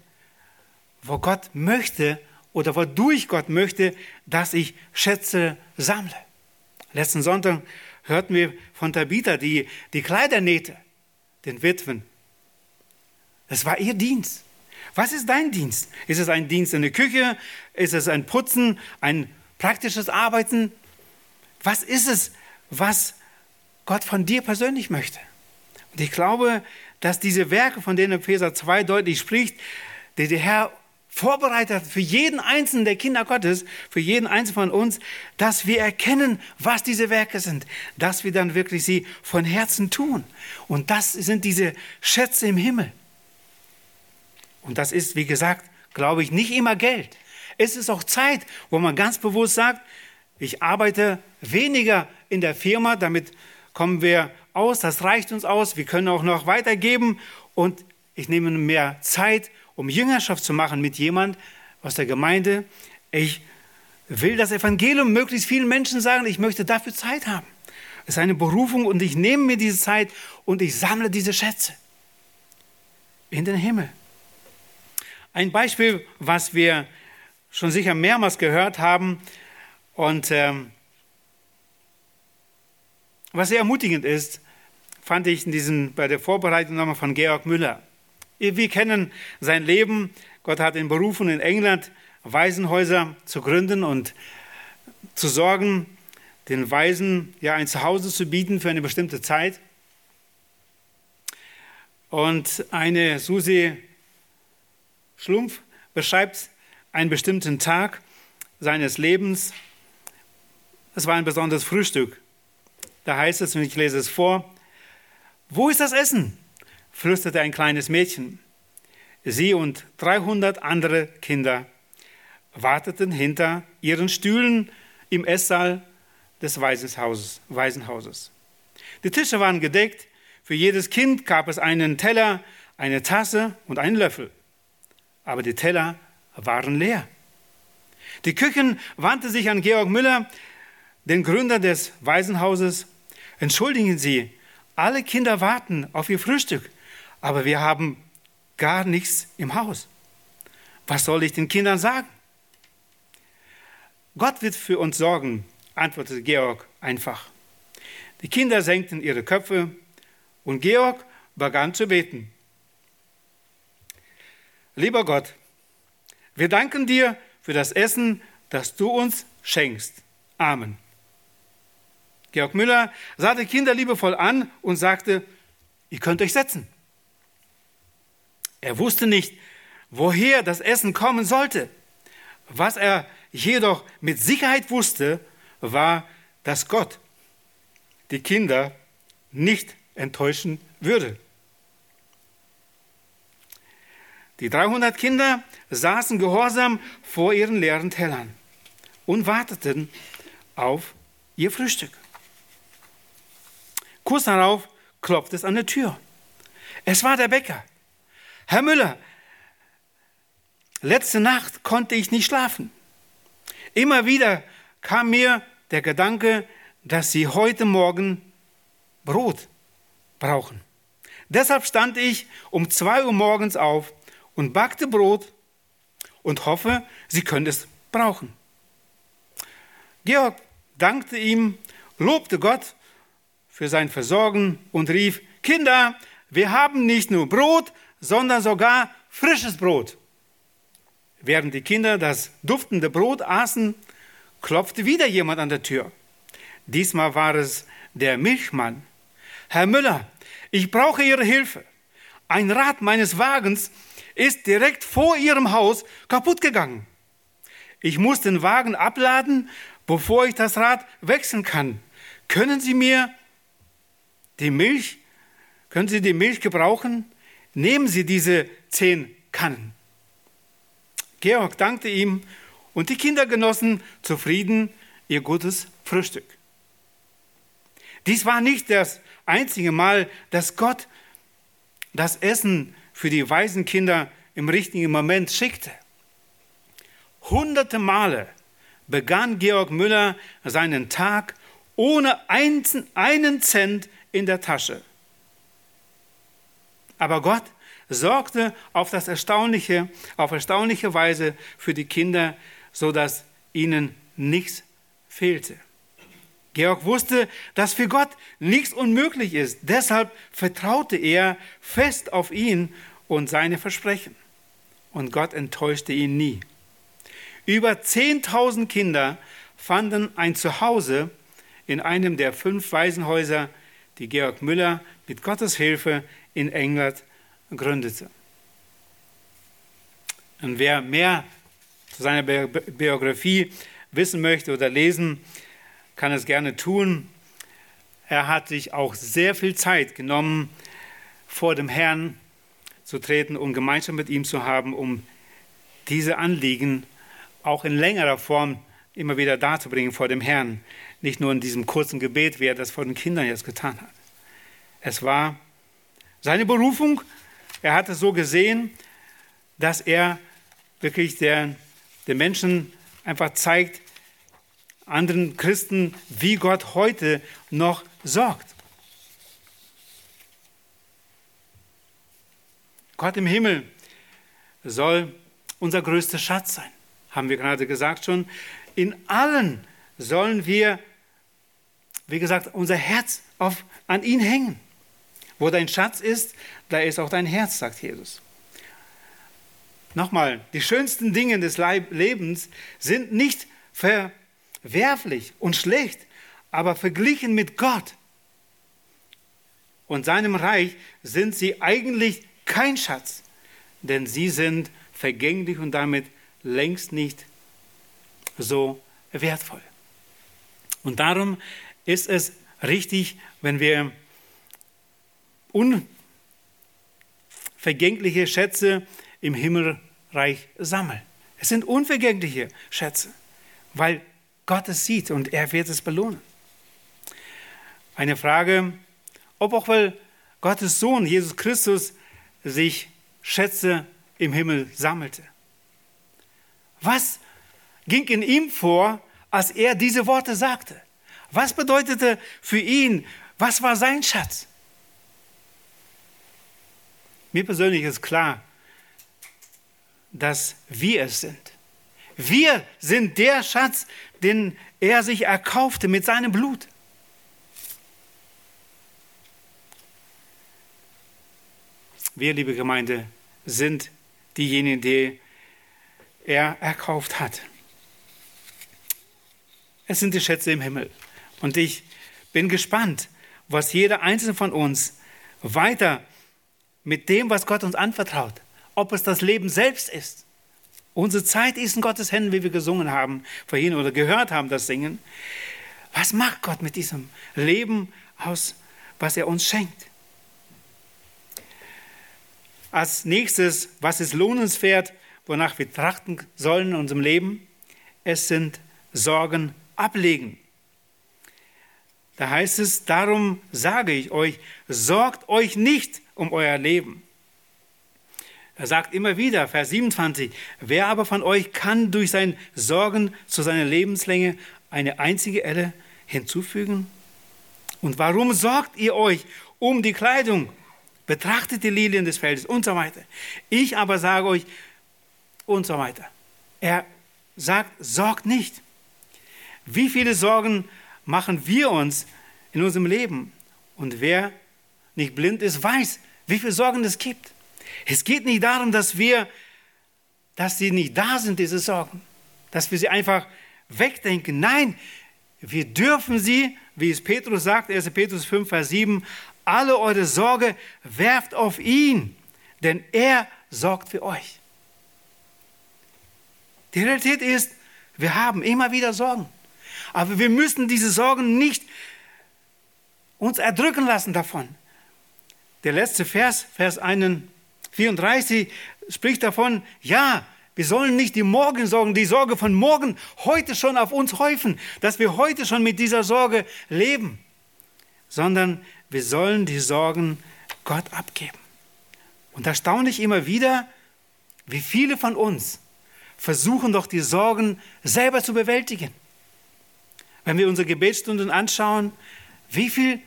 wo Gott möchte oder wodurch Gott möchte, dass ich Schätze sammle. Letzten Sonntag hörten wir von Tabitha, die die Kleider nähte, den Witwen. Das war ihr Dienst. Was ist dein Dienst? Ist es ein Dienst in der Küche? Ist es ein Putzen, ein praktisches Arbeiten? Was ist es, was Gott von dir persönlich möchte. Und ich glaube, dass diese Werke, von denen Epheser 2 deutlich spricht, die der Herr vorbereitet hat für jeden einzelnen der Kinder Gottes, für jeden einzelnen von uns, dass wir erkennen, was diese Werke sind, dass wir dann wirklich sie von Herzen tun. Und das sind diese Schätze im Himmel. Und das ist, wie gesagt, glaube ich, nicht immer Geld. Es ist auch Zeit, wo man ganz bewusst sagt, ich arbeite weniger in der Firma, damit kommen wir aus, das reicht uns aus, wir können auch noch weitergeben und ich nehme mehr Zeit, um Jüngerschaft zu machen mit jemand aus der Gemeinde. Ich will das Evangelium möglichst vielen Menschen sagen, ich möchte dafür Zeit haben. Es ist eine Berufung und ich nehme mir diese Zeit und ich sammle diese Schätze in den Himmel. Ein Beispiel, was wir schon sicher mehrmals gehört haben und ähm, was sehr ermutigend ist, fand ich in diesen, bei der Vorbereitung nochmal von Georg Müller. Wir kennen sein Leben. Gott hat ihn berufen, in England Waisenhäuser zu gründen und zu sorgen, den Waisen ja ein Zuhause zu bieten für eine bestimmte Zeit. Und eine Susi Schlumpf beschreibt einen bestimmten Tag seines Lebens. Es war ein besonderes Frühstück. Da heißt es, und ich lese es vor, wo ist das Essen? flüsterte ein kleines Mädchen. Sie und 300 andere Kinder warteten hinter ihren Stühlen im Esssaal des Waisenhauses. Die Tische waren gedeckt, für jedes Kind gab es einen Teller, eine Tasse und einen Löffel. Aber die Teller waren leer. Die Köchin wandte sich an Georg Müller, den Gründer des Waisenhauses, Entschuldigen Sie, alle Kinder warten auf ihr Frühstück, aber wir haben gar nichts im Haus. Was soll ich den Kindern sagen? Gott wird für uns sorgen, antwortete Georg einfach. Die Kinder senkten ihre Köpfe und Georg begann zu beten. Lieber Gott, wir danken dir für das Essen, das du uns schenkst. Amen. Georg Müller sah die Kinder liebevoll an und sagte, ihr könnt euch setzen. Er wusste nicht, woher das Essen kommen sollte. Was er jedoch mit Sicherheit wusste, war, dass Gott die Kinder nicht enttäuschen würde. Die 300 Kinder saßen gehorsam vor ihren leeren Tellern und warteten auf ihr Frühstück. Kurz darauf klopft es an der Tür. Es war der Bäcker. Herr Müller, letzte Nacht konnte ich nicht schlafen. Immer wieder kam mir der Gedanke, dass Sie heute Morgen Brot brauchen. Deshalb stand ich um zwei Uhr morgens auf und backte Brot und hoffe, Sie können es brauchen. Georg dankte ihm, lobte Gott für sein Versorgen und rief, Kinder, wir haben nicht nur Brot, sondern sogar frisches Brot. Während die Kinder das duftende Brot aßen, klopfte wieder jemand an der Tür. Diesmal war es der Milchmann. Herr Müller, ich brauche Ihre Hilfe. Ein Rad meines Wagens ist direkt vor Ihrem Haus kaputt gegangen. Ich muss den Wagen abladen, bevor ich das Rad wechseln kann. Können Sie mir die Milch, können Sie die Milch gebrauchen? Nehmen Sie diese zehn Kannen. Georg dankte ihm und die Kinder genossen zufrieden ihr gutes Frühstück. Dies war nicht das einzige Mal, dass Gott das Essen für die weisen Kinder im richtigen Moment schickte. Hunderte Male begann Georg Müller seinen Tag ohne einen Cent in der Tasche. Aber Gott sorgte auf das erstaunliche, auf erstaunliche Weise für die Kinder, so dass ihnen nichts fehlte. Georg wusste, dass für Gott nichts unmöglich ist. Deshalb vertraute er fest auf ihn und seine Versprechen. Und Gott enttäuschte ihn nie. Über 10.000 Kinder fanden ein Zuhause in einem der fünf Waisenhäuser, die Georg Müller mit Gottes Hilfe in England gründete. Und wer mehr zu seiner Biografie wissen möchte oder lesen, kann es gerne tun. Er hat sich auch sehr viel Zeit genommen, vor dem Herrn zu treten, um Gemeinschaft mit ihm zu haben, um diese Anliegen auch in längerer Form immer wieder darzubringen vor dem Herrn. Nicht nur in diesem kurzen Gebet, wie er das vor den Kindern jetzt getan hat. Es war seine Berufung. Er hat es so gesehen, dass er wirklich der den Menschen einfach zeigt, anderen Christen, wie Gott heute noch sorgt. Gott im Himmel soll unser größter Schatz sein, haben wir gerade gesagt schon. In allen sollen wir, wie gesagt, unser Herz auf, an ihn hängen. Wo dein Schatz ist, da ist auch dein Herz, sagt Jesus. Nochmal, die schönsten Dinge des Lebens sind nicht verwerflich und schlecht, aber verglichen mit Gott und seinem Reich sind sie eigentlich kein Schatz, denn sie sind vergänglich und damit längst nicht so wertvoll. Und darum ist es richtig, wenn wir unvergängliche Schätze im Himmelreich sammeln. Es sind unvergängliche Schätze, weil Gott es sieht und er wird es belohnen. Eine Frage, ob auch weil Gottes Sohn Jesus Christus sich Schätze im Himmel sammelte. Was ging in ihm vor, als er diese Worte sagte? Was bedeutete für ihn, was war sein Schatz? Mir persönlich ist klar, dass wir es sind. Wir sind der Schatz, den er sich erkaufte mit seinem Blut. Wir, liebe Gemeinde, sind diejenigen, die er erkauft hat. Es sind die Schätze im Himmel. Und ich bin gespannt, was jeder einzelne von uns weiter mit dem, was Gott uns anvertraut, ob es das Leben selbst ist. Unsere Zeit ist in Gottes Händen, wie wir gesungen haben vorhin oder gehört haben, das Singen. Was macht Gott mit diesem Leben aus was er uns schenkt. Als nächstes, was ist lohnenswert, wonach wir trachten sollen in unserem Leben? Es sind Sorgen ablegen. Da heißt es, darum sage ich euch, sorgt euch nicht um euer Leben. Er sagt immer wieder, Vers 27, wer aber von euch kann durch sein Sorgen zu seiner Lebenslänge eine einzige Elle hinzufügen? Und warum sorgt ihr euch um die Kleidung? Betrachtet die Lilien des Feldes und so weiter. Ich aber sage euch und so weiter. Er sagt, sorgt nicht. Wie viele Sorgen machen wir uns in unserem Leben? Und wer nicht blind ist, weiß, wie viele Sorgen es gibt. Es geht nicht darum, dass wir, dass sie nicht da sind, diese Sorgen, dass wir sie einfach wegdenken. Nein, wir dürfen sie, wie es Petrus sagt, 1. Petrus 5, Vers 7, alle eure Sorge werft auf ihn, denn er sorgt für euch. Die Realität ist, wir haben immer wieder Sorgen. Aber wir müssen diese Sorgen nicht uns erdrücken lassen davon. Der letzte Vers, Vers 34, spricht davon, ja, wir sollen nicht die Morgensorgen, die Sorge von morgen heute schon auf uns häufen, dass wir heute schon mit dieser Sorge leben, sondern wir sollen die Sorgen Gott abgeben. Und erstaunlich immer wieder, wie viele von uns versuchen doch die Sorgen selber zu bewältigen. Wenn wir unsere Gebetsstunden anschauen, wie viel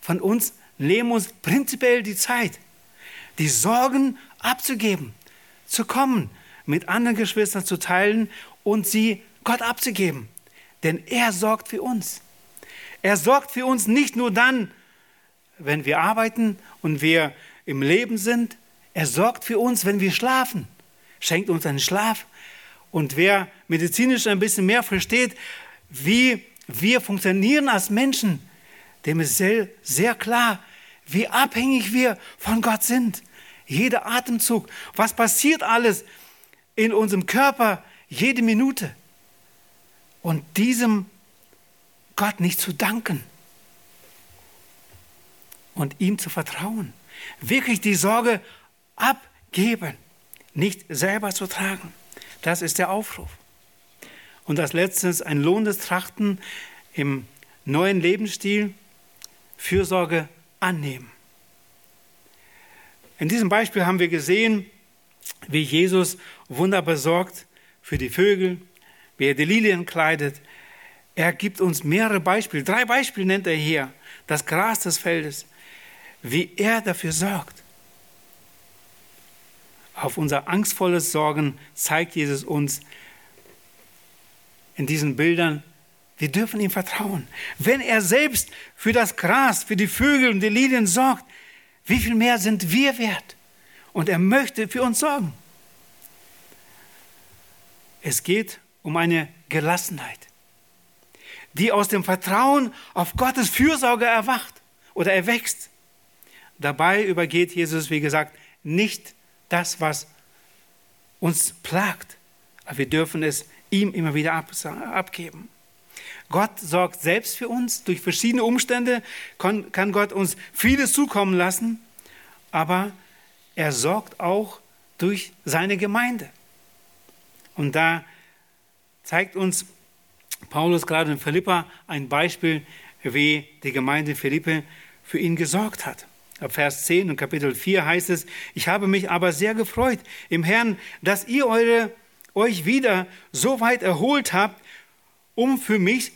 von uns nehmen uns prinzipiell die Zeit, die Sorgen abzugeben, zu kommen, mit anderen Geschwistern zu teilen und sie Gott abzugeben. Denn er sorgt für uns. Er sorgt für uns nicht nur dann, wenn wir arbeiten und wir im Leben sind. Er sorgt für uns, wenn wir schlafen. Schenkt uns einen Schlaf. Und wer medizinisch ein bisschen mehr versteht, wie wir funktionieren als Menschen, dem ist sehr, sehr klar, wie abhängig wir von Gott sind. Jeder Atemzug, was passiert alles in unserem Körper jede Minute. Und diesem Gott nicht zu danken und ihm zu vertrauen. Wirklich die Sorge abgeben, nicht selber zu tragen. Das ist der Aufruf. Und als letztes ein lohnendes Trachten im neuen Lebensstil, Fürsorge annehmen. In diesem Beispiel haben wir gesehen, wie Jesus wunderbar sorgt für die Vögel, wie er die Lilien kleidet. Er gibt uns mehrere Beispiele, drei Beispiele nennt er hier. Das Gras des Feldes, wie er dafür sorgt. Auf unser angstvolles Sorgen zeigt Jesus uns in diesen Bildern, wir dürfen ihm vertrauen. Wenn er selbst für das Gras, für die Vögel und die Lilien sorgt, wie viel mehr sind wir wert? Und er möchte für uns sorgen. Es geht um eine Gelassenheit, die aus dem Vertrauen auf Gottes Fürsorge erwacht oder erwächst. Dabei übergeht Jesus, wie gesagt, nicht das, was uns plagt, aber wir dürfen es ihm immer wieder abgeben. Gott sorgt selbst für uns. Durch verschiedene Umstände kann Gott uns vieles zukommen lassen, aber er sorgt auch durch seine Gemeinde. Und da zeigt uns Paulus gerade in Philippa ein Beispiel, wie die Gemeinde Philippe für ihn gesorgt hat. Ab Vers 10 und Kapitel 4 heißt es, ich habe mich aber sehr gefreut im Herrn, dass ihr eure, euch wieder so weit erholt habt, um für mich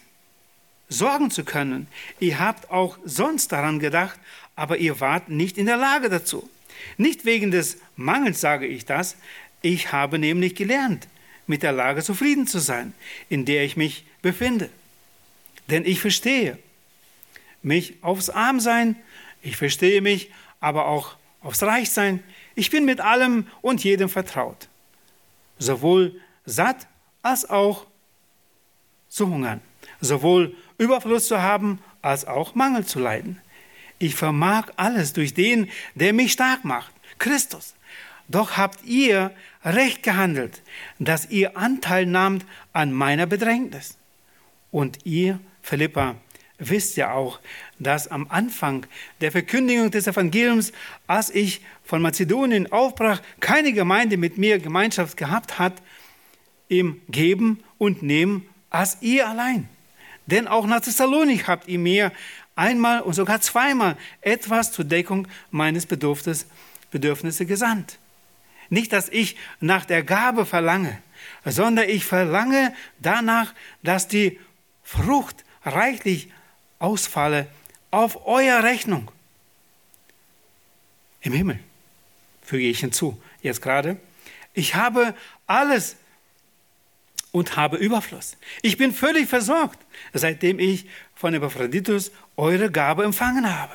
sorgen zu können. Ihr habt auch sonst daran gedacht, aber ihr wart nicht in der Lage dazu. Nicht wegen des Mangels sage ich das, ich habe nämlich gelernt, mit der Lage zufrieden zu sein, in der ich mich befinde. Denn ich verstehe mich aufs Armsein, ich verstehe mich aber auch aufs Reichsein. Ich bin mit allem und jedem vertraut, sowohl satt als auch zu hungern, sowohl Überfluss zu haben als auch Mangel zu leiden. Ich vermag alles durch den, der mich stark macht, Christus. Doch habt ihr recht gehandelt, dass ihr Anteil nahmt an meiner Bedrängnis. Und ihr, Philippa, wisst ja auch, dass am Anfang der Verkündigung des Evangeliums, als ich von Mazedonien aufbrach, keine Gemeinde mit mir Gemeinschaft gehabt hat im Geben und Nehmen als ihr allein. Denn auch nach Thessalonik habt ihr mir einmal und sogar zweimal etwas zur Deckung meines Bedürfnisses gesandt. Nicht, dass ich nach der Gabe verlange, sondern ich verlange danach, dass die Frucht reichlich ausfalle auf euer Rechnung. Im Himmel, füge ich hinzu, jetzt gerade. Ich habe alles und habe Überfluss. Ich bin völlig versorgt, seitdem ich von Epaphroditus eure Gabe empfangen habe.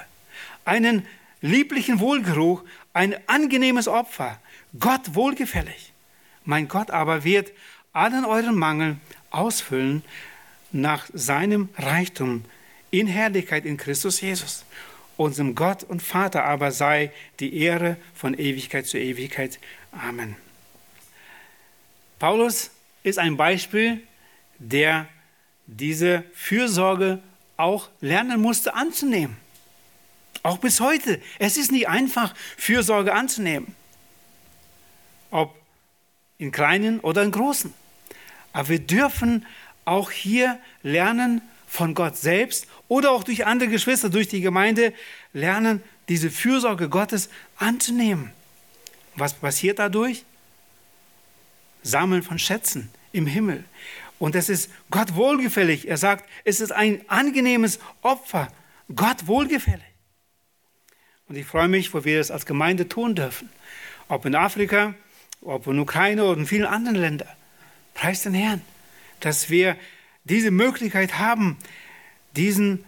Einen lieblichen Wohlgeruch, ein angenehmes Opfer, Gott wohlgefällig. Mein Gott aber wird allen euren Mangel ausfüllen nach seinem Reichtum in Herrlichkeit in Christus Jesus. Unserem Gott und Vater aber sei die Ehre von Ewigkeit zu Ewigkeit. Amen. Paulus ist ein Beispiel, der diese Fürsorge auch lernen musste anzunehmen. Auch bis heute. Es ist nicht einfach, Fürsorge anzunehmen. Ob in kleinen oder in großen. Aber wir dürfen auch hier lernen von Gott selbst oder auch durch andere Geschwister, durch die Gemeinde, lernen, diese Fürsorge Gottes anzunehmen. Was passiert dadurch? Sammeln von Schätzen im Himmel. Und es ist Gott wohlgefällig. Er sagt, es ist ein angenehmes Opfer. Gott wohlgefällig. Und ich freue mich, wo wir das als Gemeinde tun dürfen. Ob in Afrika, ob in Ukraine oder in vielen anderen Ländern. Preis den Herrn, dass wir diese Möglichkeit haben, diesen,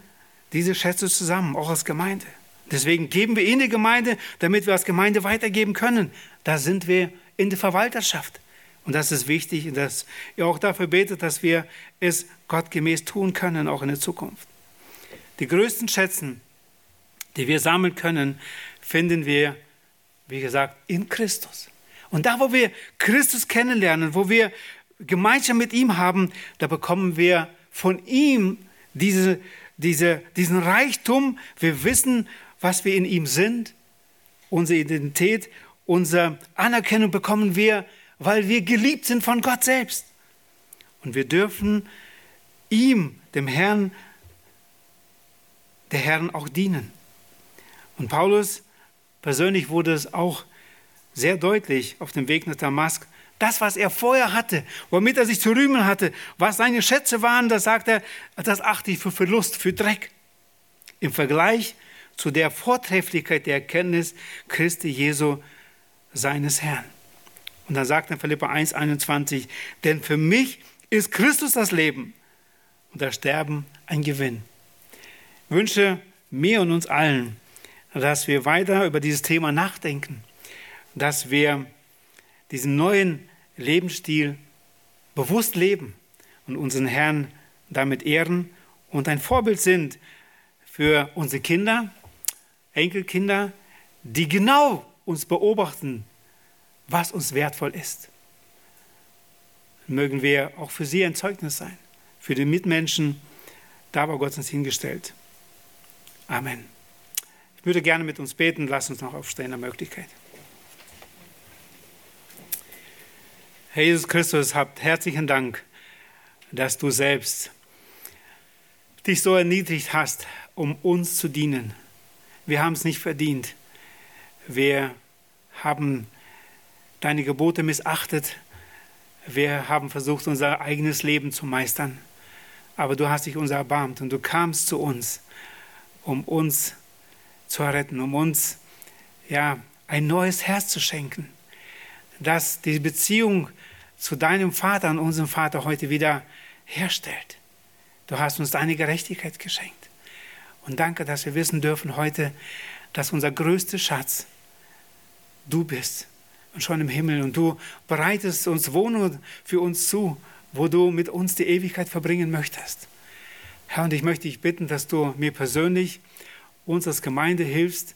diese Schätze zusammen, auch als Gemeinde. Deswegen geben wir in die Gemeinde, damit wir als Gemeinde weitergeben können. Da sind wir in der Verwalterschaft. Und das ist wichtig, dass ihr auch dafür betet, dass wir es gottgemäß tun können, auch in der Zukunft. Die größten Schätzen, die wir sammeln können, finden wir, wie gesagt, in Christus. Und da, wo wir Christus kennenlernen, wo wir Gemeinschaft mit ihm haben, da bekommen wir von ihm diese, diese, diesen Reichtum. Wir wissen, was wir in ihm sind, unsere Identität, unsere Anerkennung bekommen wir, weil wir geliebt sind von Gott selbst. Und wir dürfen ihm, dem Herrn, der Herrn auch dienen. Und Paulus persönlich wurde es auch sehr deutlich auf dem Weg nach Damask. Das, was er vorher hatte, womit er sich zu rühmen hatte, was seine Schätze waren, das sagt er, das achte ich für Verlust, für Dreck. Im Vergleich zu der Vortrefflichkeit der Erkenntnis Christi Jesu, seines Herrn. Und dann sagt er Philippa 1, 21, denn für mich ist Christus das Leben und das Sterben ein Gewinn. Ich wünsche mir und uns allen, dass wir weiter über dieses Thema nachdenken, dass wir diesen neuen Lebensstil bewusst leben und unseren Herrn damit ehren und ein Vorbild sind für unsere Kinder, Enkelkinder, die genau uns beobachten, was uns wertvoll ist. Mögen wir auch für sie ein Zeugnis sein, für die Mitmenschen, da war Gott uns hingestellt. Amen. Ich würde gerne mit uns beten, lass uns noch aufstehen der Möglichkeit. Herr Jesus Christus, habt herzlichen Dank, dass du selbst dich so erniedrigt hast, um uns zu dienen. Wir haben es nicht verdient. Wir haben deine Gebote missachtet. Wir haben versucht, unser eigenes Leben zu meistern. Aber du hast dich uns erbarmt und du kamst zu uns, um uns zu retten, um uns ja, ein neues Herz zu schenken, das die Beziehung zu deinem Vater und unserem Vater heute wieder herstellt. Du hast uns deine Gerechtigkeit geschenkt. Und danke, dass wir wissen dürfen heute, dass unser größter Schatz du bist schon im Himmel. Und du bereitest uns Wohnung für uns zu, wo du mit uns die Ewigkeit verbringen möchtest. Herr, und ich möchte dich bitten, dass du mir persönlich, uns als Gemeinde hilfst,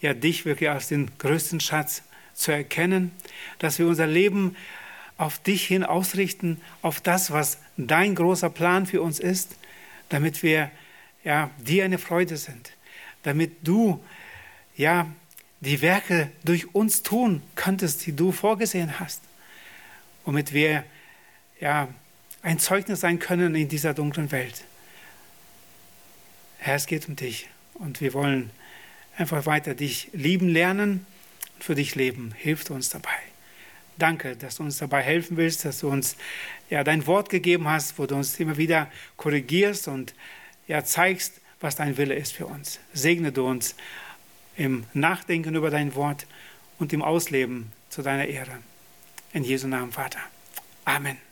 ja, dich wirklich als den größten Schatz zu erkennen, dass wir unser Leben auf dich hin ausrichten, auf das, was dein großer Plan für uns ist, damit wir ja, dir eine Freude sind, damit du ja die Werke durch uns tun könntest, die du vorgesehen hast, womit wir ja ein Zeugnis sein können in dieser dunklen Welt. Herr, es geht um dich und wir wollen einfach weiter dich lieben lernen und für dich leben. Hilft uns dabei. Danke, dass du uns dabei helfen willst, dass du uns ja dein Wort gegeben hast, wo du uns immer wieder korrigierst und ja zeigst, was dein Wille ist für uns. Segne du uns im Nachdenken über dein Wort und im Ausleben zu deiner Ehre. In Jesu Namen, Vater. Amen.